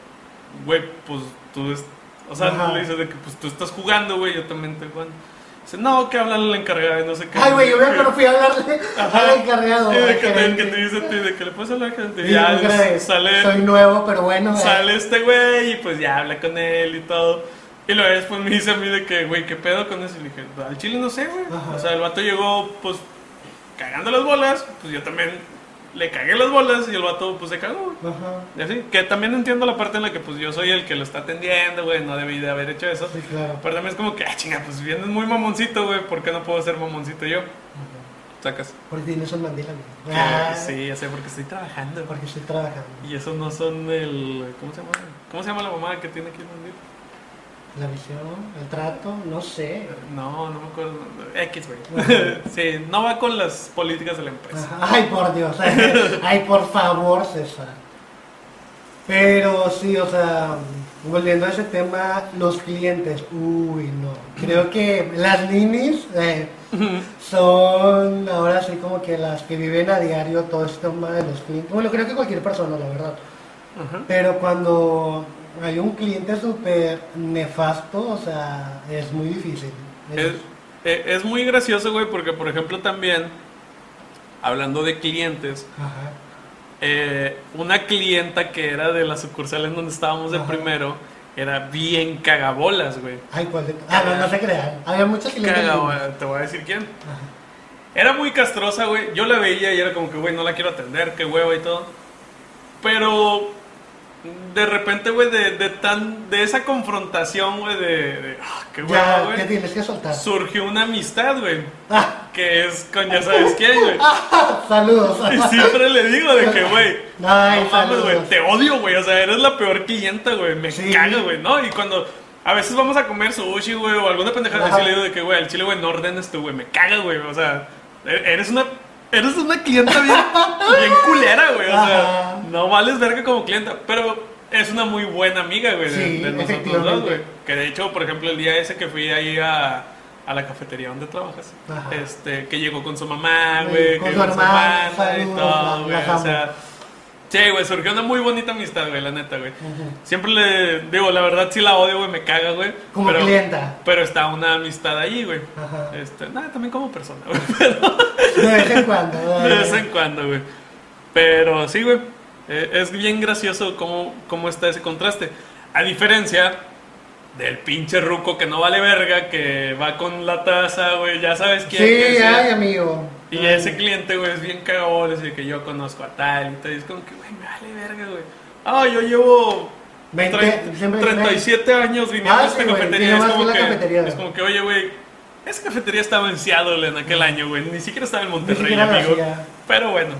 güey, pues tú. es- O sea, Ajá. le dice de que pues tú estás jugando, güey. Yo también estoy jugando. Dice, no, que hablan la encargada y no sé qué. Ay, güey, yo me acuerdo, fui a hablarle al encargado. Y al de que, te, que te dice a ti, de que le puedes hablar a la gente. Y Y ya sale, Soy nuevo, pero bueno. eh. sale este güey y pues ya habla con él y todo. Y luego después me dice a mí de que, güey, ¿qué pedo con eso? Y le dije, al chile no sé, güey. O sea, el vato llegó, pues, cagando las bolas. Pues yo también le cagué las bolas y el vato, pues, se cagó, güey. Ajá. Y así, que también entiendo la parte en la que, pues, yo soy el que lo está atendiendo, güey. No debí de haber hecho eso. Sí, claro. Pero también es como que, ah, chinga, pues, vienes muy mamoncito, güey. ¿Por qué no puedo ser mamoncito yo? Sacas. Porque tienes un mandil, amigo. Que- Ah, sí, ya sé, porque estoy trabajando, güey. Porque estoy trabajando. Y esos no son el. ¿Cómo se llama? ¿Cómo se llama la mamá que tiene aquí el mandil? La visión, el trato, no sé. No, no me acuerdo. X, güey. sí, no va con las políticas de la empresa. Ajá. Ay, por Dios. Ay, por favor, César. Pero sí, o sea, volviendo a ese tema, los clientes, uy, no. Creo que las ninis eh, son ahora sí como que las que viven a diario todo este tema de los clientes. Bueno, creo que cualquier persona, la verdad. Ajá. Pero cuando hay un cliente súper nefasto, o sea, es muy difícil. Es, eh, es muy gracioso, güey, porque, por ejemplo, también, hablando de clientes, Ajá. eh, una clienta que era de la sucursal en donde estábamos de Ajá. primero, era bien cagabolas, güey. Ay, ¿cuál de Ah, no, no se crean. Había muchos clientes. Cagabolas, te voy a decir quién. Ajá. Era muy castrosa, güey. Yo la veía y era como que, güey, no la quiero atender, qué huevo y todo. Pero de repente, güey, de, de tan de esa confrontación, güey, de, de, ah, qué te güey. tienes que soltar. Surgió una amistad, güey, Ah, que es con ya sabes quién, güey. saludos. Y siempre le digo de que, güey, Ay, no mames, güey, te odio, güey. O sea, eres la peor clienta, güey. Me Sí. caga, güey, ¿no? Y cuando a veces vamos a comer sushi, güey, o alguna pendejada así, le digo de que, güey, al chile, güey, no ordenes tú, güey. Me caga, güey. O sea, e- eres una. Eres una clienta bien, bien culera, güey. O sea, Ajá. no vales verga como clienta. Pero es una muy buena amiga, güey, de, Sí, de nosotros dos, güey. Que de hecho, por ejemplo, el día ese que fui ahí a, a la cafetería donde trabajas, Ajá. este, que llegó con su mamá, güey, con que su con su hermana, y todo, güey. O sea, sí, güey, surgió una muy bonita amistad, güey, la neta, güey. Siempre le digo, la verdad sí la odio, güey, me caga, güey. Como pero, clienta. Pero está una amistad ahí, güey. Ajá. Este, nada, también como persona, güey. Pero De vez en cuando. de vez en cuando, güey. Pero sí, güey. eh, es bien gracioso cómo, cómo está ese contraste. A diferencia del pinche ruco que no vale verga, que va con la taza, güey, ya sabes quién. Sí, ay, amigo. Y ese cliente, güey, es bien cagón, es de que yo conozco a tal y tal. Y es como que, güey, me vale verga, güey. Ah, yo llevo 20, tre- siempre 37 años viniendo Ah, a esta sí, cafetería. Es como, que cafetería, es como que, oye, güey, Esa cafetería estaba en Seattle en aquel año, güey. Ni siquiera estaba en Monterrey, amigo. Pero bueno.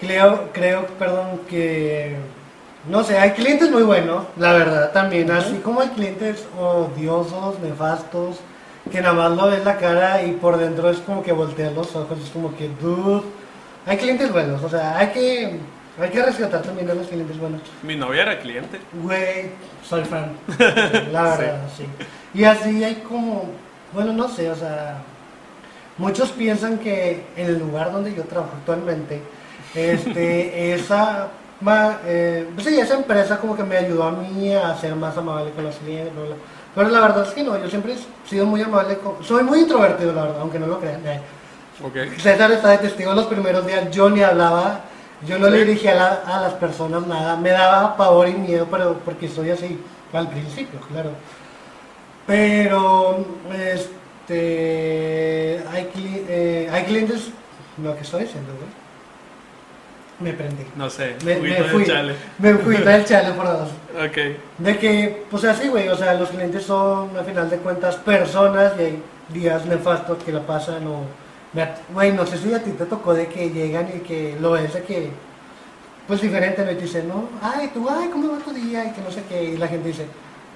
Creo, creo, perdón, que... No sé, hay clientes muy buenos, la verdad, también. Así como hay clientes odiosos, nefastos, que nada más lo ves la cara y por dentro es como que voltean los ojos, es como que, dude. Hay clientes buenos, o sea, hay que, hay que rescatar también a los clientes buenos. Mi novia era cliente. Güey, soy fan, la verdad, sí. Y así hay como, bueno, no sé, o sea, muchos piensan que en el lugar donde yo trabajo actualmente, este, esa, ma- eh, pues sí, esa empresa como que me ayudó a mí a ser más amable con los clientes, bla, bla. Pero la verdad es que no, yo siempre he sido muy amable, con, soy muy introvertido, la verdad, aunque no lo crean. eh. César está de testigo los primeros días, yo ni hablaba, yo no le dirigía a, la- a las personas nada, me daba pavor y miedo, pero porque soy así al principio, claro. Pero, este, hay, cli- eh, hay clientes, lo que estoy diciendo, güey. Me prendí. No sé. Me, me fui, chale. me fui del chale por dos. Ok. De que, pues así, güey, o sea, los clientes son, al final de cuentas, personas y hay días nefastos que la pasan o... me Güey, no sé si a ti te tocó de que llegan y que lo ves de que... Pues diferente, te dicen, no, ay, tú, ay, ¿cómo va tu día? Y que no sé qué, y la gente dice,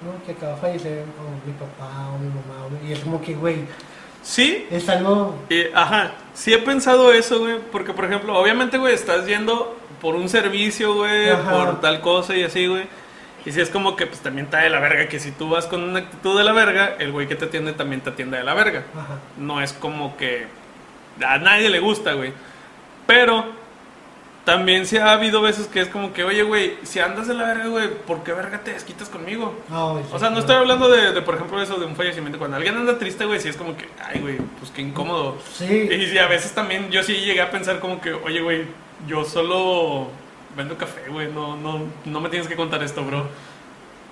no, que acaba de fallecer o mi papá o mi mamá, o mi-". y es como que, güey, Sí, es algo... Y, ajá, sí he pensado eso, güey, porque por ejemplo, obviamente, güey, estás yendo por un servicio, güey, Ajá. por tal cosa y así, güey. Y si es como que pues también está de la verga, que si tú vas con una actitud de la verga, el güey que te atiende también te atiende de la verga. Ajá. No es como que a nadie le gusta, güey. Pero también sí ha habido veces que es como que, oye, güey, si andas de la verga, güey, ¿por qué verga te desquitas conmigo? No, O sea, no estoy hablando de, de, por ejemplo, eso de un fallecimiento. Cuando alguien anda triste, güey, sí es como que, ay, güey, pues qué incómodo. Sí, Y a veces también yo sí llegué a pensar como que, oye, güey, yo solo vendo café, güey, no, no, no me tienes que contar esto, bro.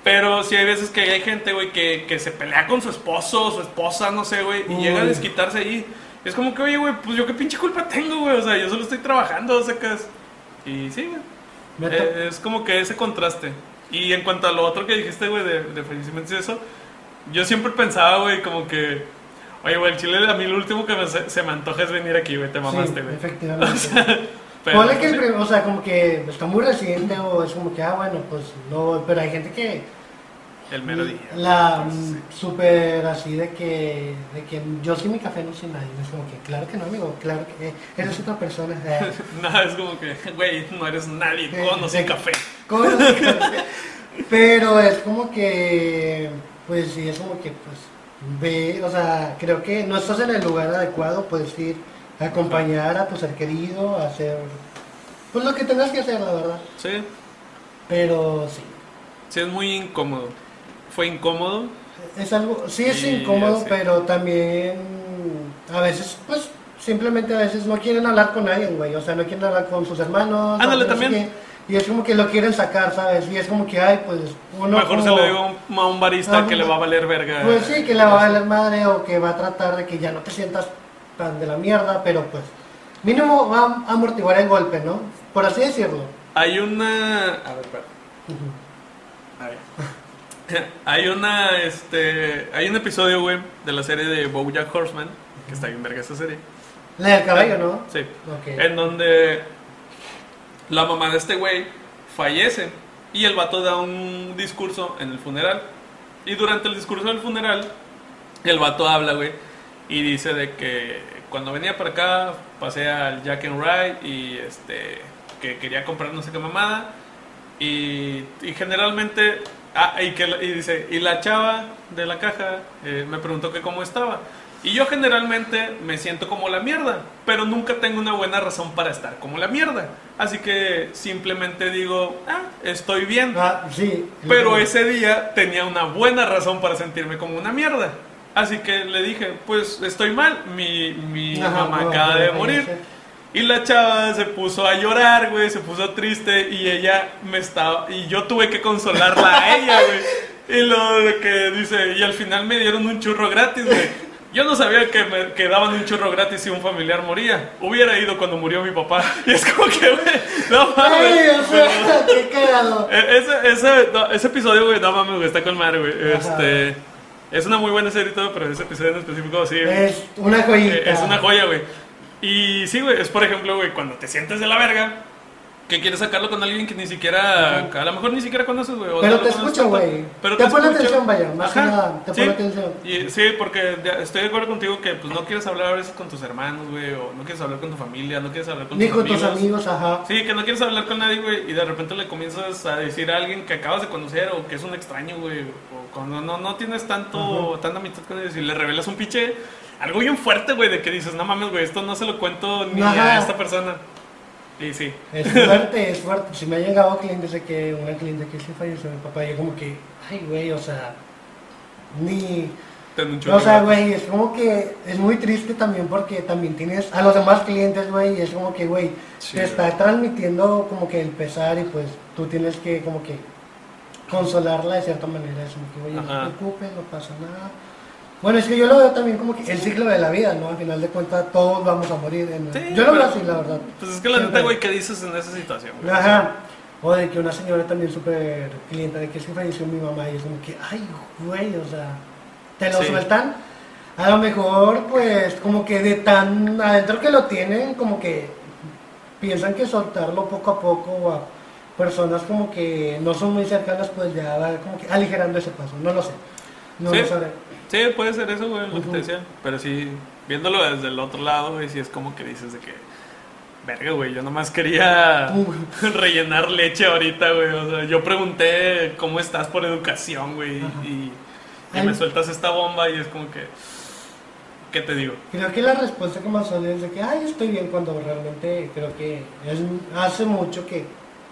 Pero sí hay veces que hay gente, güey, que, que se pelea con su esposo, su esposa, no sé, güey, y Uy. llega a desquitarse ahí. Es como que, oye, güey, pues yo qué pinche culpa tengo, güey, o sea, yo solo estoy trabajando, sacas. Y sí, güey. Eh, es como que ese contraste. Y en cuanto a lo otro que dijiste, güey, de, de fallecimientos y eso, yo siempre pensaba, güey, como que, oye, güey, el chile, a mí lo último que me- se, me antoja es venir aquí, güey, te mamaste, sí, güey. efectivamente. Pero, Ponle que, el sí. prim- o sea, como que está muy reciente o es como que, ah, bueno, pues no, pero hay gente que el mero día. la sí. mm, súper así de que, de que yo sin mi café no soy nadie. Es como que, claro que no, amigo, claro que eh, eres otra persona. Nada, es como que, güey, no eres nadie, Eh, con o sin café. ¿cómo no café? Pero es como que, pues sí, es como que, pues, ve, o sea, creo que no estás en el lugar adecuado, puedes ir a acompañar a tu ser querido, a hacer, pues lo que tengas que hacer, la verdad. Sí, Pero sí. sí, es muy incómodo. Fue incómodo. Es algo, sí es Sí, incómodo, pero también a veces, pues, simplemente a veces no quieren hablar con nadie, güey. O sea, no quieren hablar con sus hermanos. Ándale, no también. qué, y es como que lo quieren sacar, ¿sabes? Y es como que, ay, pues, uno Mejor se como- lo digo a un- barista Ah, que le va a valer verga. Pues sí, que le va a valer madre o que va a tratar de que ya no te sientas tan de la mierda, pero pues, mínimo va a amortiguar el golpe, ¿no? Por así decirlo. Hay una. A ver, espera. Ujú. A ver. hay una, este, hay un episodio, güey, de la serie de BoJack Horseman, que está bien verga esa serie. La del cabello, ¿no? Sí. Ok. En donde la mamá de este güey fallece y el vato da un discurso en el funeral. Y durante el discurso del funeral, el vato habla, güey, y dice de que cuando venía para acá pasé al Jack and Ride y este que quería comprar no sé qué mamada y, y generalmente ah, y que y dice y la chava de la caja eh, me preguntó que cómo estaba y yo generalmente me siento como la mierda pero nunca tengo una buena razón para estar como la mierda así que simplemente digo ah estoy bien Ah, sí. pero ese día tenía una buena razón para sentirme como una mierda. Así que le dije, pues estoy mal, mi, mi Ajá, mamá no, acaba no, de no, morir. Y la chava se puso a llorar, güey, se puso triste y ella me estaba... Y yo tuve que consolarla a ella, güey. Y lo que dice, y al final me dieron un churro gratis, güey. Yo no sabía que me que daban un churro gratis si un familiar moría. Hubiera ido cuando murió mi papá. Y es como que, güey, no mames. Ay, o sea, qué cagado. e- Ese, ese, no, ese episodio, güey, no mames, güey, está con madre, güey. Este. Es una muy buena serie y todo, pero ese episodio en específico sí. Es una joyita. Eh, Es una joya, güey. Y sí, güey, es por ejemplo, güey, cuando te sientes de la verga, que quieres sacarlo con alguien que ni siquiera, a lo mejor ni siquiera conoces, güey. Pero te tanto, güey. Pero Te pone atención, vaya, más que nada, te sí. pone atención. Y, sí, porque estoy de acuerdo contigo que pues no quieres hablar a veces con tus hermanos, güey, o no quieres hablar con tu familia, no quieres hablar con Ni tus con amigos. tus amigos, ajá. Sí, que no quieres hablar con nadie, güey, y de repente le comienzas a decir a alguien que acabas de conocer o que es un extraño, güey, o cuando no, no tienes tanto, tanta amistad con ellos y le revelas un pinche, algo bien fuerte, güey, de que dices, no mames, güey, esto no se lo cuento ni Ajá. a esta persona. Y sí, Es fuerte, es fuerte. Si me ha llegado clientes de que una cliente que sí falleció mi papá, yo como que, ay, güey, o sea, ni... O sea, güey, es como que es muy triste también porque también tienes a los demás clientes, güey, y es como que, güey, Sí, te está transmitiendo como que el pesar y pues tú tienes que como que consolarla de cierta manera. Es como que, güey, no te preocupes, no pasa nada. Bueno, es que yo lo veo también como que el ciclo de la vida, ¿no? Al final de cuentas todos vamos a morir. en- Sí, yo lo veo así, la verdad. Pues es que la neta, güey, ¿qué dices en esa situación, güey? Ajá. O de que una señora también súper clienta de que sí falleció mi mamá y es como que, ay, güey, o sea, te lo Sí. sueltan. A lo mejor, pues, como que de tan adentro que lo tienen, como que piensan que soltarlo poco a poco a personas como que no son muy cercanas, pues ya va como que aligerando ese paso. No lo sé. No Sí. lo sabré. Sí, puede ser eso, güey, lo que te decía. Pero sí, viéndolo desde el otro lado, güey, sí es como que dices de que, verga, güey, yo nomás quería rellenar leche ahorita, güey. O sea, yo pregunté cómo estás por educación, güey, Ajá. y, me sueltas esta bomba y es como que, ¿qué te digo? Creo que la respuesta que más sale es de que, ay, estoy bien, cuando realmente creo que es, hace mucho que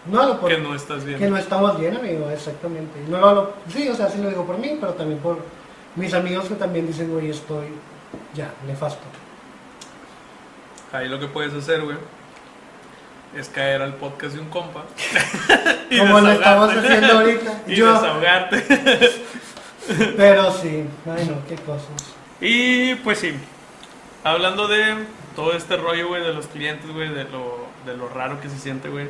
no lo por- Que no estás bien. Que no estamos bien, amigo, exactamente. No lo, lo- sí, o sea, sí lo digo por mí, pero también por mis amigos que también dicen, güey, estoy ya, nefasto. Ahí lo que puedes hacer, güey, es caer al podcast de un compa. y Como lo estamos haciendo ahorita. y Yo, desahogarte. pero sí, ay no, qué cosas. Y pues sí, hablando de todo este rollo, güey, de los clientes, güey, de lo, de lo raro que se siente, güey,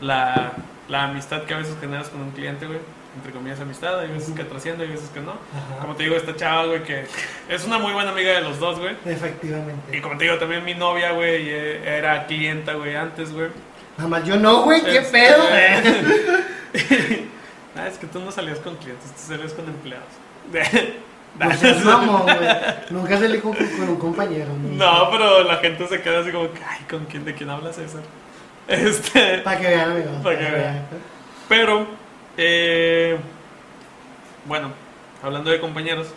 la, la amistad que a veces generas con un cliente, güey, entre comillas amistad, hay veces que trasciende, hay veces que no. Ajá. Como te digo, esta chava, güey, que es una muy buena amiga de los dos, güey. Y Efectivamente. como te digo, también mi novia, güey, eh, era clienta, güey, antes, güey. Nada más yo no, güey, qué Este- pedo. ah, es que tú no salías con clientes, tú salías con empleados. No mamón, güey. Nunca salí con, con un compañero. No, pero la gente se queda así como, ay, ¿con quién, de quién hablas César? Este, Para que vean, amigos. Para que vean. pero, eh, bueno, hablando de compañeros,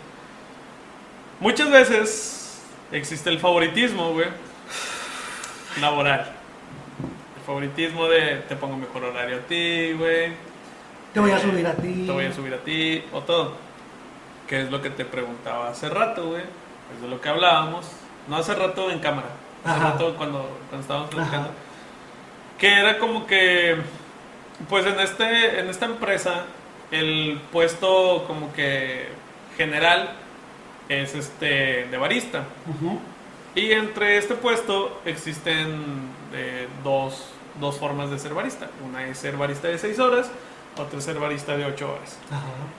muchas veces existe el favoritismo, güey, laboral. El favoritismo de te pongo mejor horario a ti, güey. Te voy a Eh, subir a ti. Te voy a subir a ti, o todo. Que es lo que te preguntaba hace rato, güey. Es de lo que hablábamos. No hace rato en cámara. Hace Ajá. rato cuando, cuando estábamos platicando. Ajá. Que era como que, pues en, este, en esta empresa, el puesto como que general es este de barista. Y entre este puesto existen eh, dos, dos formas de ser barista. Una es ser barista de 6 horas, otra es ser barista de 8 horas.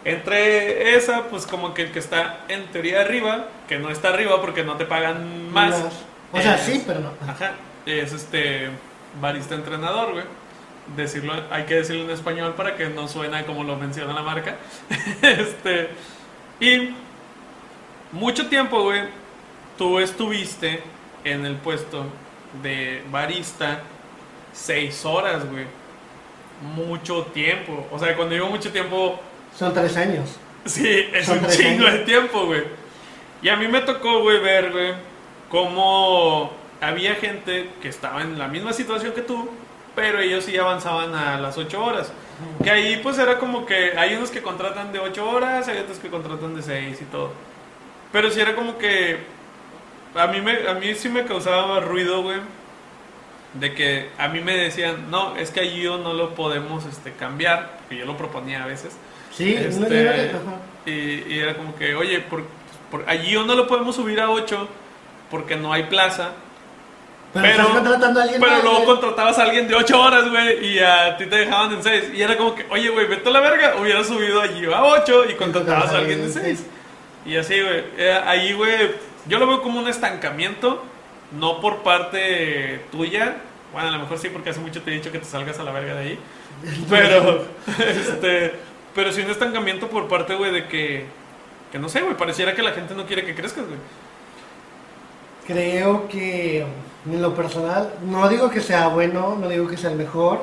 Entre esa, pues como que el que está en teoría arriba, que no está arriba porque no te pagan más. O sea, es- sí, pero no. Ajá, es este barista entrenador, güey. Decirlo, hay que decirlo en español para que no suena como lo menciona la marca. este, y mucho tiempo, güey, tú estuviste en el puesto de barista seis horas, güey. Mucho tiempo. O sea, cuando digo mucho tiempo, Son tres años. Sí, es Son un chingo años. de tiempo, güey. Y a mí me tocó, güey, ver, güey, cómo había gente que estaba en la misma situación que tú, pero ellos sí avanzaban a las 8 horas. Que ahí, pues, era como que hay unos que contratan de 8 horas, hay otros que contratan de 6 y todo. Pero sí era como que a mí, me, a mí sí me causaba ruido, güey, de que a mí me decían, no, es que allí yo no lo podemos este, cambiar, que yo lo proponía a veces. Sí, Este, yo no- y, y era como que, oye, por, por allí no lo podemos subir a 8 porque no hay plaza. Pero, estás contratando a alguien pero más, luego güey. contratabas a alguien de 8 horas, güey, y a ti te dejaban en 6. Y era como que, oye, güey, vete a la verga, hubiera subido allí a 8 y contratabas a alguien de 6. Y así, güey. Eh, ahí, güey, yo lo veo como un estancamiento, no por parte tuya. Bueno, a lo mejor sí, porque hace mucho te he dicho que te salgas a la verga de ahí. Pero, este, pero sí un estancamiento por parte, güey, de que, que no sé, güey, pareciera que la gente no quiere que crezcas, güey. Creo que en lo personal, no digo que sea bueno, no digo que sea el mejor,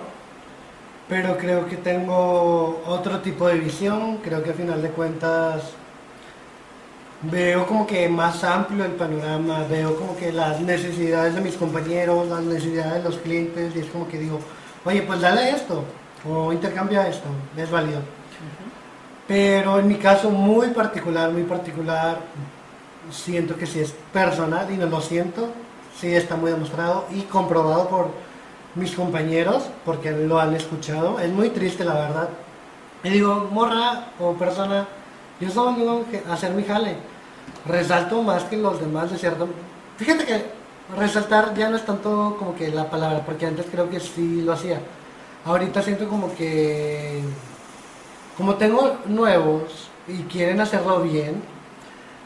pero creo que tengo otro tipo de visión, creo que a final de cuentas veo como que más amplio el panorama, veo como que las necesidades de mis compañeros, las necesidades de los clientes, y es como que digo, oye, pues dale esto, o intercambia esto, es válido. Pero en mi caso muy particular, muy particular, siento que sí es personal y no lo siento, sí está muy demostrado y comprobado por mis compañeros, porque lo han escuchado. Es muy triste, la verdad. Y digo, morra o persona, yo solo digo que hacer mi jale. Resalto más que los demás, de cierto. Fíjate que resaltar ya no es tanto como que la palabra, porque antes creo que sí lo hacía. Ahorita siento como que, como tengo nuevos y quieren hacerlo bien,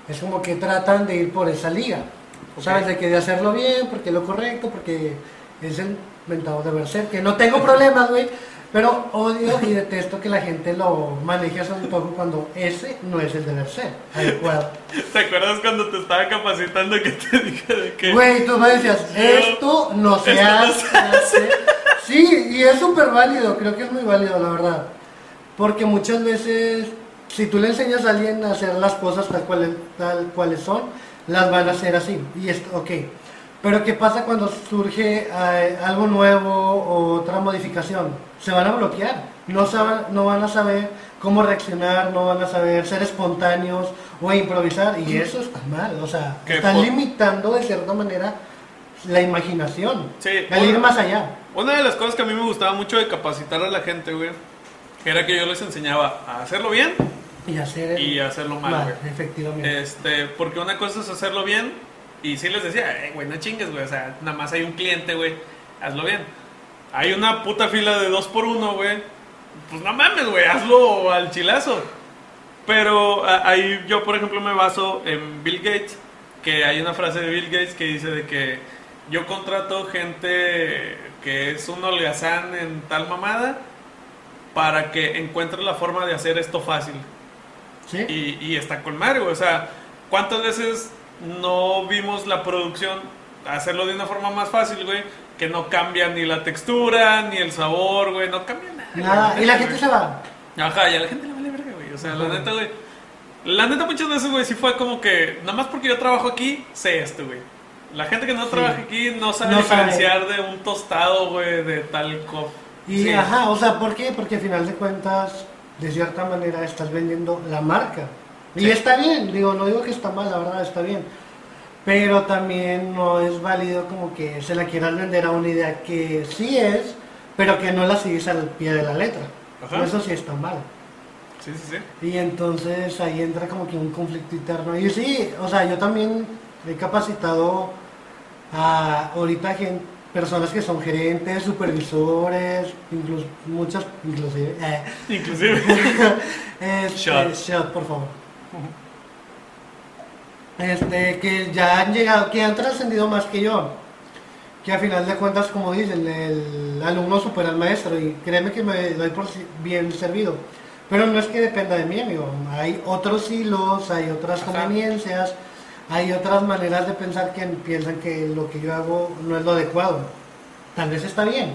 es como que tratan de ir por esa liga. ¿Sabes? De que de hacerlo bien, porque lo correcto, porque es el mentado de ser que no tengo problemas, güey. Pero odio y detesto que la gente lo maneje así un poco cuando ese no es el deber ser adecuado. ¿Te acuerdas cuando te estaba capacitando que te dije de que... Güey, tú me decías, esto no se hace. Sí, y es súper válido, creo que es muy válido, la verdad. Porque muchas veces, si tú le enseñas a alguien a hacer las cosas tal, cual, tal cuales son, las van a hacer así. Y es, ok. Pero ¿qué pasa cuando surge eh, algo nuevo o otra modificación? Se van a bloquear. No, saben, no van a saber cómo reaccionar, no van a saber ser espontáneos o improvisar. Y eso está mal. O sea, están limitando de cierta manera la imaginación. Sí, el ir más allá. Una de las cosas que a mí me gustaba mucho de capacitar a la gente, güey, era que yo les enseñaba a hacerlo bien y, hacer y hacerlo mal, Efectivamente. Este, porque una cosa es hacerlo bien y sí les decía, eh, güey, no chingues, güey, o sea, nada más hay un cliente, güey, hazlo bien. Hay una puta fila de dos por uno, güey, pues no mames, güey, hazlo al chilazo. Pero ahí yo, por ejemplo, me baso en Bill Gates, que hay una frase de Bill Gates que dice de que yo contrato gente que es un holgazán en tal mamada para que encuentre la forma de hacer esto fácil. ¿Sí? Y, y está con güey. O sea, ¿cuántas veces no vimos la producción hacerlo de una forma más fácil, güey? Que no cambia ni la textura, ni el sabor, güey. No cambia nada. Nada. y la gente se va. Ajá, y a la gente le vale verga, güey. O sea, la neta, güey. La neta, muchas veces, güey, sí fue como que, nada más porque yo trabajo aquí, sé esto, güey. La gente que no trabaja aquí no sabe diferenciar de un tostado, güey, de tal cof. Y ajá, o sea, ¿por qué? Porque al final de cuentas, de cierta manera, estás vendiendo la marca. Y está bien, digo, no digo que está mal, la verdad está bien. Pero también no es válido como que se la quieran vender a una idea que sí es, pero que no la sigues al pie de la letra. Eso sí está mal. Sí, sí, sí. Y entonces ahí entra como que un conflicto interno. Y sí, o sea, yo también he capacitado a ahorita gente, personas que son gerentes, supervisores, incluso muchas, inclusive. Eh. Inclusive. Este, shot. por favor. Este, que ya han llegado, que han trascendido más que yo. Que a final de cuentas, como dicen, el alumno supera al maestro y créeme que me doy por bien servido. Pero no es que dependa de mí, amigo. Hay otros hilos, hay otras conveniencias hay otras maneras de pensar que piensan que lo que yo hago no es lo adecuado. Tal vez está bien,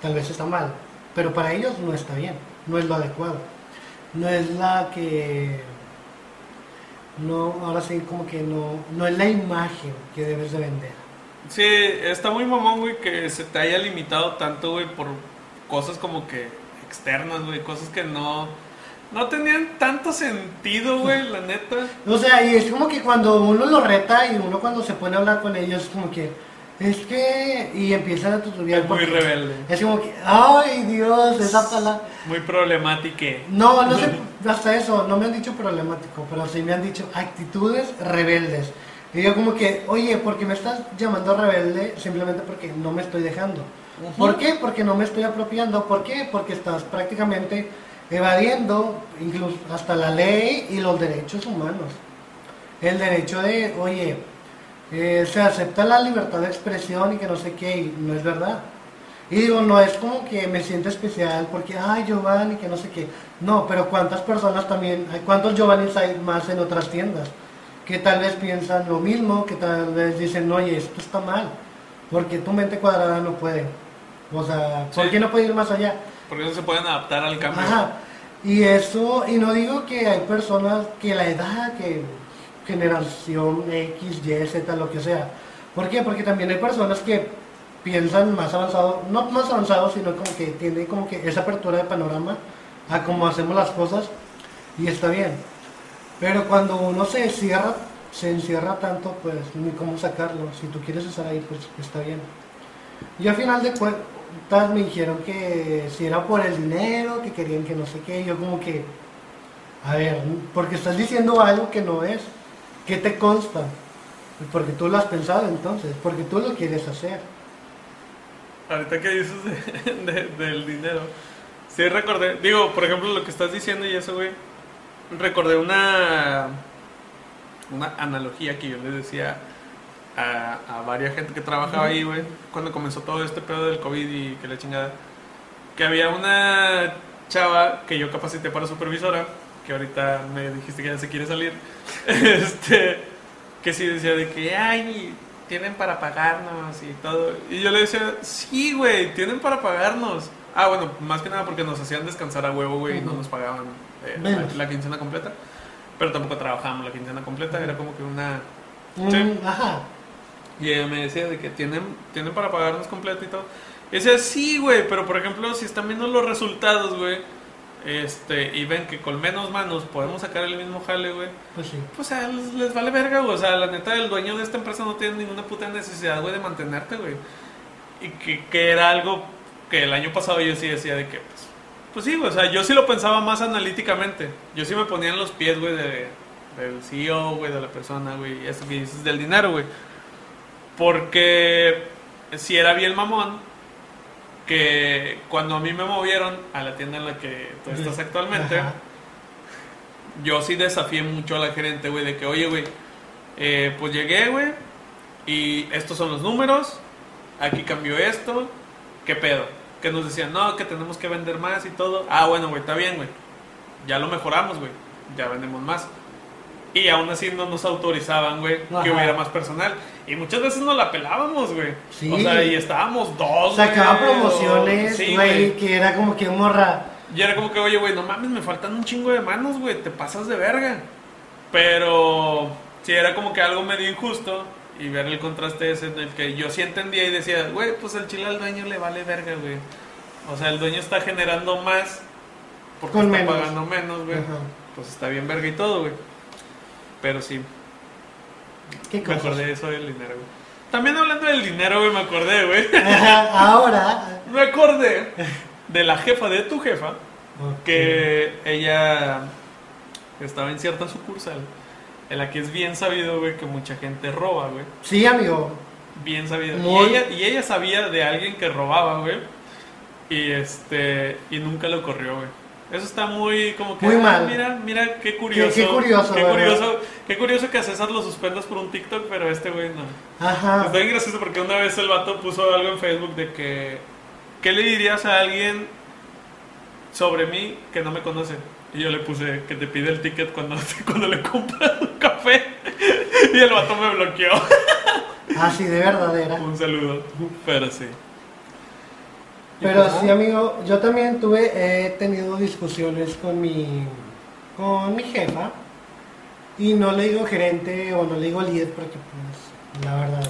tal vez está mal, pero para ellos no está bien, no es lo adecuado. No es la que... No, ahora sí como que no, no es la imagen que debes de vender. Sí, está muy mamón, güey, que se te haya limitado tanto, güey, por cosas como que externas, güey, cosas que no no tenían tanto sentido, güey, la neta. O sea, y es como que cuando uno lo reta y uno cuando se pone a hablar con ellos, es como que, es que, y empiezan a tutorial. Es muy rebelde. Es como que, ay Dios, esa palabra. Muy problemática. No, no sé, hasta eso, no me han dicho problemático, pero sí me han dicho actitudes rebeldes. Y yo como que, oye, ¿por qué me estás llamando rebelde? Simplemente porque no me estoy dejando. ¿Por qué? Porque no me estoy apropiando. ¿Por qué? Porque estás prácticamente evadiendo incluso hasta la ley y los derechos humanos. el derecho de, oye, eh, se acepta la libertad de expresión y que no sé qué, y no es verdad. Y digo, no es como que me siento especial porque, ay, Giovanni, que no sé qué. No, pero ¿cuántas personas también, hay cuántos Giovannis hay más en otras tiendas? Que tal vez piensan lo mismo, que tal vez dicen, oye, esto está mal, porque tu mente cuadrada no puede. O sea, ¿por Sí. qué no puede ir más allá? Porque no se pueden adaptar al cambio. Ajá. Y eso, y no digo que hay personas que la edad, que generación X, Y, Z, lo que sea. ¿Por qué? Porque también hay personas que piensan más avanzado, no más avanzado, sino como que tienen como que esa apertura de panorama a cómo hacemos las cosas y está bien. Pero cuando uno se encierra, se encierra tanto, pues ni cómo sacarlo. Si tú quieres estar ahí, pues está bien. Y al final de cuentas me dijeron que si era por el dinero, que querían que no sé qué, yo como que, a ver, porque estás diciendo algo que no es, ¿qué te consta? Porque tú lo has pensado entonces, porque tú lo quieres hacer. Ahorita que dices de- de- del dinero, sí recordé, digo, por ejemplo, lo que estás diciendo y eso, güey, recordé una, una analogía que yo le decía a, a varias gente que trabajaba ahí, güey, cuando comenzó todo este pedo del COVID y que la chingada, que había una chava que yo capacité para supervisora, que ahorita me dijiste que ya se quiere salir, este, que sí decía de que, ay, tienen para pagarnos y todo. Y yo le decía, sí, güey, tienen para pagarnos. Ah, bueno, más que nada porque nos hacían descansar a huevo, güey, y no nos pagaban eh, la, la quincena completa. Pero tampoco trabajábamos la quincena completa, era como que una... Mm, Sí. Ajá. Y ella me decía de que tienen, tienen para pagarnos completo y todo. Y decía, sí, güey, pero por ejemplo, si están viendo los resultados, güey, este, y ven que con menos manos podemos sacar el mismo jale, güey, Pues sí. pues a les, les vale verga, güey. O sea, la neta, el dueño de esta empresa no tiene ninguna puta necesidad, güey, de mantenerte, güey. Y que, que era algo que el año pasado yo sí decía de que, pues, pues sí, güey. O sea, yo sí lo pensaba más analíticamente. Yo sí me ponía en los pies, güey, de, del CEO, güey, de la persona, güey. Y eso que dices del dinero, güey. Porque si era bien mamón que cuando a mí me movieron a la tienda en la que tú estás actualmente, Ajá. yo sí desafié mucho a la gerente, güey, de que, oye, güey, eh, pues llegué, güey, y estos son los números, aquí cambió esto, ¿qué pedo? Que nos decían, no, que tenemos que vender más y todo. Ah, bueno, güey, está bien, güey. Ya lo mejoramos, güey. Ya vendemos más. Y aún así no nos autorizaban, güey, que hubiera más personal. Y muchas veces nos la pelábamos, güey. Sí. O sea, y estábamos dos, Sacaban güey, o- promociones, Sí, güey, que era como que morra. y era como que, oye, güey, no mames, me faltan un chingo de manos, güey, te pasas de verga. Pero sí, era como que algo medio injusto y ver el contraste ese en el que yo sí entendía y decía, güey, pues el chile al dueño le vale verga, güey. O sea, el dueño está generando más porque Con está menos. pagando menos, güey. Ajá. Pues está bien verga y todo, güey. Pero sí, ¿Qué me acordé de eso del dinero, güey. También hablando del dinero, güey, me acordé, güey. Ahora. Me acordé de la jefa de tu jefa. que ella estaba en cierta sucursal en la que es bien sabido, güey, que mucha gente roba, güey. Sí, amigo. Bien sabido. Muy- Y, ella, y ella sabía de alguien que robaba, güey. Y este y nunca lo corrió, güey. Eso está muy como que Muy ah, mal. mira, mira qué curioso. Qué- qué curioso, Qué curioso, qué curioso que a César lo suspendas por un TikTok, pero este güey no. Ajá. Está bien gracioso porque una vez el vato puso algo en Facebook de que ¿qué le dirías a alguien sobre mí que no me conoce? Y yo le puse que te pide el ticket cuando, cuando le compras un café. Y el vato me bloqueó. Así de verdadera. Un saludo. Pero sí. ¿Y Pero sí, amigo, yo también tuve, he tenido discusiones con mi, con mi jefa y no le digo gerente o no le digo líder porque pues, la verdad,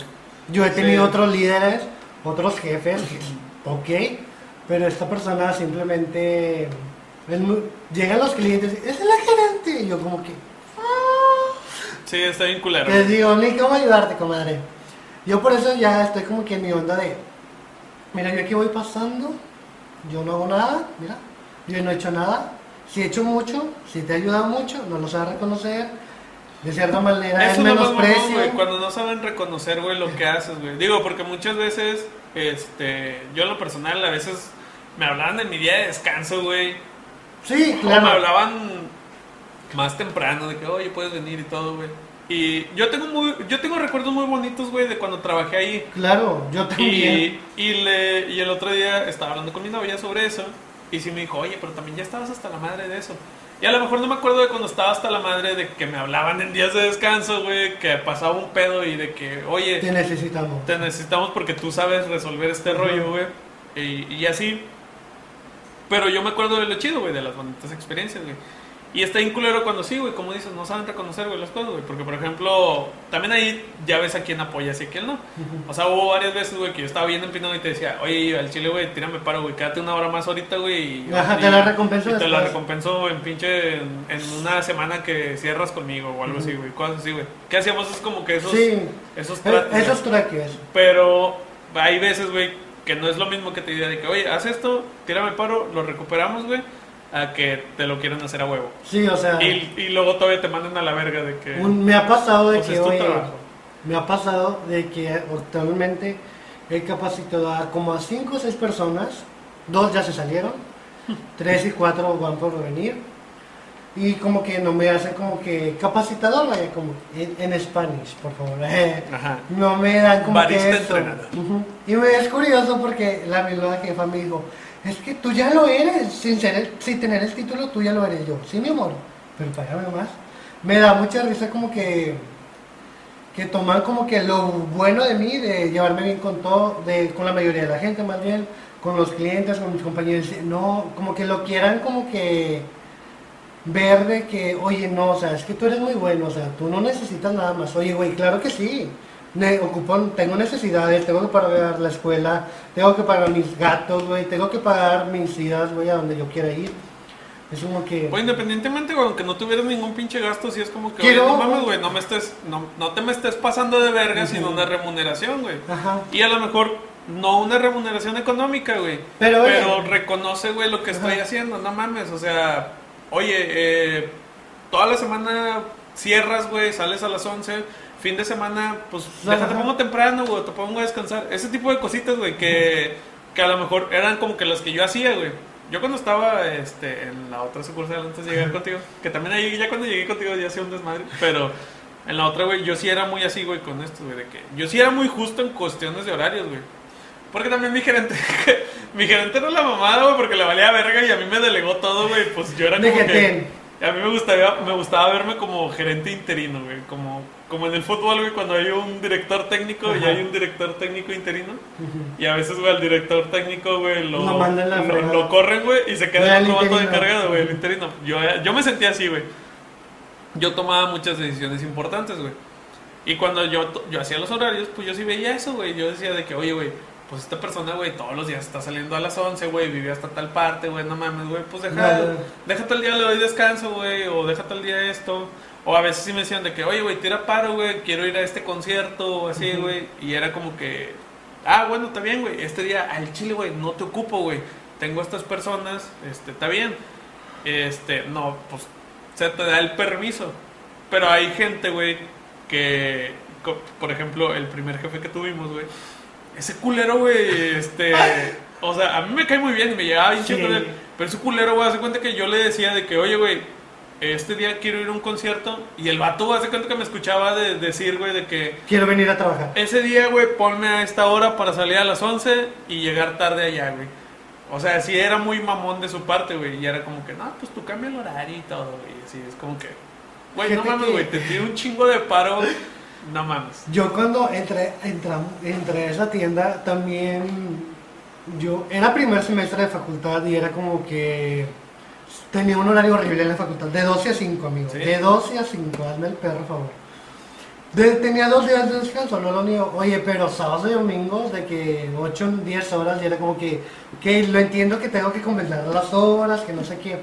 yo he tenido Sí. otros líderes, otros jefes, ok, pero esta persona simplemente, es muy- llegan los clientes y es la gerente y yo como que, Sí, está bien culero. les digo, ni cómo ayudarte, comadre. Yo por eso ya estoy como que en mi onda de, mira, yo aquí voy pasando, yo no hago nada, mira, yo no he hecho nada. Si he hecho mucho, si te he ayudado mucho, no lo sabes reconocer. De cierta manera es Eso es menosprecio. güey, cuando no saben reconocer, güey, lo que haces, güey. Digo, porque muchas veces, este, yo en lo personal, a veces me hablaban de mi día de descanso, güey. Sí, O me claro. hablaban más temprano, de que, oye, puedes venir y todo, güey. Y yo tengo muy, yo tengo recuerdos muy bonitos, güey, de cuando trabajé ahí. Claro, yo también. Y, y, le, y el otro día estaba hablando con mi novia sobre eso. Y sí me dijo, oye, pero también ya estabas hasta la madre de eso. Y a lo mejor no me acuerdo de cuando estaba hasta la madre de que me hablaban en días de descanso, güey, que pasaba un pedo y de que, oye, Te necesitamos. te necesitamos porque tú sabes resolver este rollo, güey. Y, y así. Pero yo me acuerdo de lo chido, güey, de las bonitas experiencias, güey. Y está bien culero cuando sí, güey, como dices, no saben reconocer, güey, las cosas, güey. Porque, por ejemplo, también ahí ya ves a quién apoyas y a quién no. O sea, hubo varias veces, güey, que yo estaba bien empinado y te decía, oye, al chile, güey, tírame paro, güey, quédate una hora más ahorita, güey. y- Ajá, y- te la recompenso y te la recompenso en pinche, en, en una semana que cierras conmigo o algo así, güey. Cosas así, güey. ¿Qué hacíamos? Es como que esos, Sí, esos eh, tratos, esos traques. Pero hay veces, güey, que no es lo mismo que te diga de que, oye, haz esto, tírame paro, lo recuperamos, güey, a que te lo quieran hacer a huevo. Sí, o sea, Y, y luego todavía te mandan a la verga de que... un- me ha pasado de pues, que, es tu oye, trabajo. me ha pasado de que actualmente he capacitado a como a 5 o 6 personas, dos ya se salieron, tres y cuatro van por venir, y como que no me hacen como que capacitador, vaya, como en, en Spanish, por favor. Ajá. No me dan como Barista que eso. entrenador. Ujú. Y me es curioso porque la misma jefa me dijo, es que tú ya lo eres, sin, ser el- sin tener el título tú ya lo eres yo. Sí, mi amor, pero págame más. Me da mucha risa como que que toman como que lo bueno de mí, de llevarme bien con todo, de, con la mayoría de la gente más bien, con los clientes, con mis compañeros, no, como que lo quieran como que ver de que, oye, no, o sea, es que tú eres muy bueno, o sea, tú no necesitas nada más. Oye, güey, claro que sí. Ne- ocupo, tengo necesidades, tengo que pagar la escuela, tengo que pagar mis gatos, güey, tengo que pagar mis idas, güey, a donde yo quiera ir. Es como que... Pues independientemente, güey, aunque no tuvieras ningún pinche gasto, sí es como que, Quiero- oye, no mames, güey, no me estés, no, no te me estés pasando de verga, Ujú. sino una remuneración, güey. Ajá. Y a lo mejor no una remuneración económica, güey. Pero, oye- Pero reconoce, güey, lo que estoy Ajá. haciendo, no mames. O sea, oye, eh, toda la semana cierras, güey, sales a las 11. Fin de semana, pues Ajá. déjate pongo temprano, güey, te pongo a descansar. Ese tipo de cositas, güey, que, que a lo mejor eran como que las que yo hacía, güey. Yo cuando estaba este, en la otra sucursal antes de llegar contigo, que también ahí, ya cuando llegué contigo ya hacía un desmadre, pero en la otra, güey, yo sí era muy así, güey, con esto, güey, de que yo sí era muy justo en cuestiones de horarios, güey. Porque también mi gerente, mi gerente era la mamada, güey, porque le valía verga y a mí me delegó todo, güey, pues yo era como que. A mí me gustaba, me gustaba verme como gerente interino, güey, como, como en el fútbol, güey, cuando hay un director técnico y Ajá. hay un director técnico interino. Y a veces, güey, al director técnico, güey, lo, Lo lo, lo corren, güey, y se queda el otro de encargado, güey, el interino. Yo, yo me sentía así, güey. Yo tomaba muchas decisiones importantes, güey. Y cuando yo, yo hacía los horarios, pues yo sí veía eso, güey. Yo decía de que, oye, güey, pues esta persona, güey, todos los días está saliendo a las 11, güey, vive hasta tal parte, güey, no mames, güey, pues deja, Claro. deja tal día le doy descanso, güey, o deja tal día esto. O a veces sí me decían de que, oye, güey, tira paro, güey, quiero ir a este concierto, o así, güey. Y era como que, ah, bueno, está bien, güey, este día al chile, güey, no te ocupo, güey. Tengo estas personas, este, está bien. Este, no, pues se te da el permiso. Pero hay gente, güey, que, por ejemplo, el primer jefe que tuvimos, güey, ese culero, güey, este, o sea, a mí me cae muy bien y me llevaba bien Sí. chido pero ese culero, güey, hace cuenta que yo le decía de que, oye, güey, este día quiero ir a un concierto y el vato, hace cuenta que me escuchaba de, decir, güey, de que Quiero venir a trabajar. ese día, güey, ponme a esta hora para salir a las 11 y llegar tarde allá, güey. O sea, sí era muy mamón de su parte, güey. Y era como que, no, pues tú cambia el horario y todo, güey. Así es como que, güey, no mames, que- güey, te tiro un chingo de paro. No mames. Yo cuando entré, entramos, entré a esa tienda también, yo era primer semestre de facultad y era como que tenía un horario horrible en la facultad, de 12 a 5, amigo, Sí. de 12 a 5, hazme el perro, por favor. De- tenía dos días de descanso, no lo niego. Oye, pero sábados y domingos de que 8, 10 horas y era como que, que lo entiendo que tengo que compensar las horas, que no sé qué.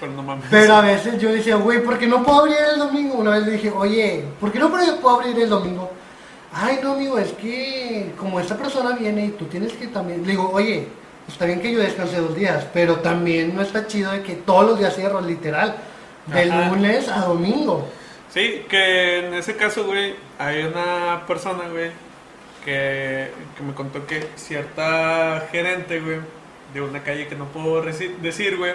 Pero no mames. Pero a veces yo decía, güey, ¿por qué no puedo abrir el domingo? Una vez le dije, oye, ¿por qué no puedo abrir el domingo? Ay, no, amigo, es que como esta persona viene y tú tienes que también... Le digo, oye, está bien que yo descanse dos días, pero también no está chido de que todos los días cierro, literal, de Ajá. lunes a domingo. Sí, que en ese caso, güey, hay una persona, güey, que, que me contó que cierta gerente, güey, de una calle que no puedo decir, güey,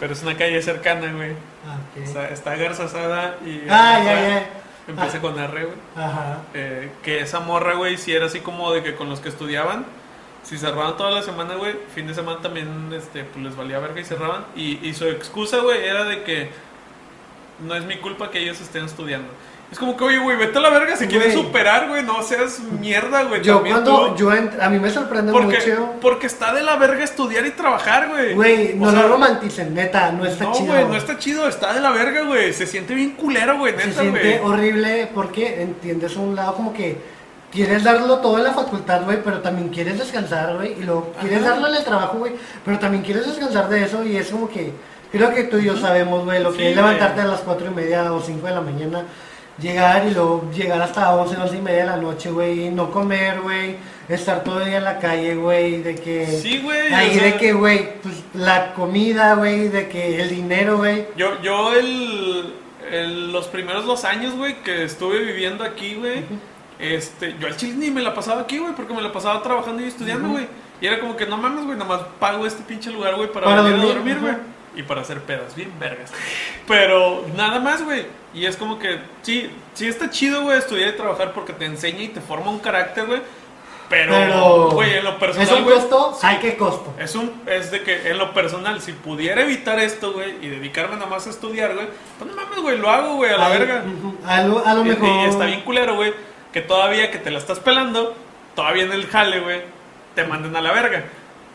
pero es una calle cercana, güey. Ah. Está, está Garza Sada y... Ah, ya, ya. empieza Ah. con R, güey. Ajá. Eh, que esa morra, güey, si era así como de que con los que estudiaban, si cerraban toda la semana, güey, fin de semana también, este, pues les valía verga y cerraban. Y, y su excusa, güey, era de que no es mi culpa que ellos estén estudiando. Es como que, oye, güey, vete a la verga si quieres Güey. superar, güey, no seas mierda, güey. Yo también cuando, tú. yo a mí me sorprende porque, mucho. porque está de la verga estudiar y trabajar, güey. Güey, no lo romanticen, neta, no está No, chido. güey, no está chido, está de la verga, güey. Se siente bien culero, güey, Se neta, siente güey. horrible porque entiendes un lado como que quieres darlo todo en la facultad, güey, pero también quieres descansar, güey, y luego quieres Ajá. darlo en el trabajo, güey, pero también quieres descansar de eso y es como que creo que tú y yo sabemos, güey, lo Sí, que es levantarte a las cuatro y media o cinco de la mañana, llegar y luego llegar hasta 11, 11 y media de la noche, güey, y no comer, güey, estar todo el día en la calle, güey, de que... Sí, güey. Ahí o sea, de que, güey, pues la comida, güey, de que el dinero, güey. Yo, yo el, el- los primeros dos años, güey, que estuve viviendo aquí, güey, este, yo al chile ni me la pasaba aquí, güey, porque me la pasaba trabajando y estudiando, güey. Y era como que no mames, güey, nomás pago este pinche lugar, güey, para, Para venir a dormir, güey. Y para hacer pedas, bien vergas. Pero nada más, güey. Y es como que, sí, sí está chido, güey, estudiar y trabajar porque te enseña y te forma un carácter, güey. Pero, güey, en lo personal, ¿Es un costo? sí. ¿Hay qué costo? Es un es de que en lo personal, si pudiera evitar esto, güey, y dedicarme nada más a estudiar, güey, pues no mames, güey, lo hago, güey, a la Ay, verga. A lo, a lo Y, mejor. y está bien culero, güey, que todavía que te la estás pelando, todavía en el jale, güey, te manden a la verga.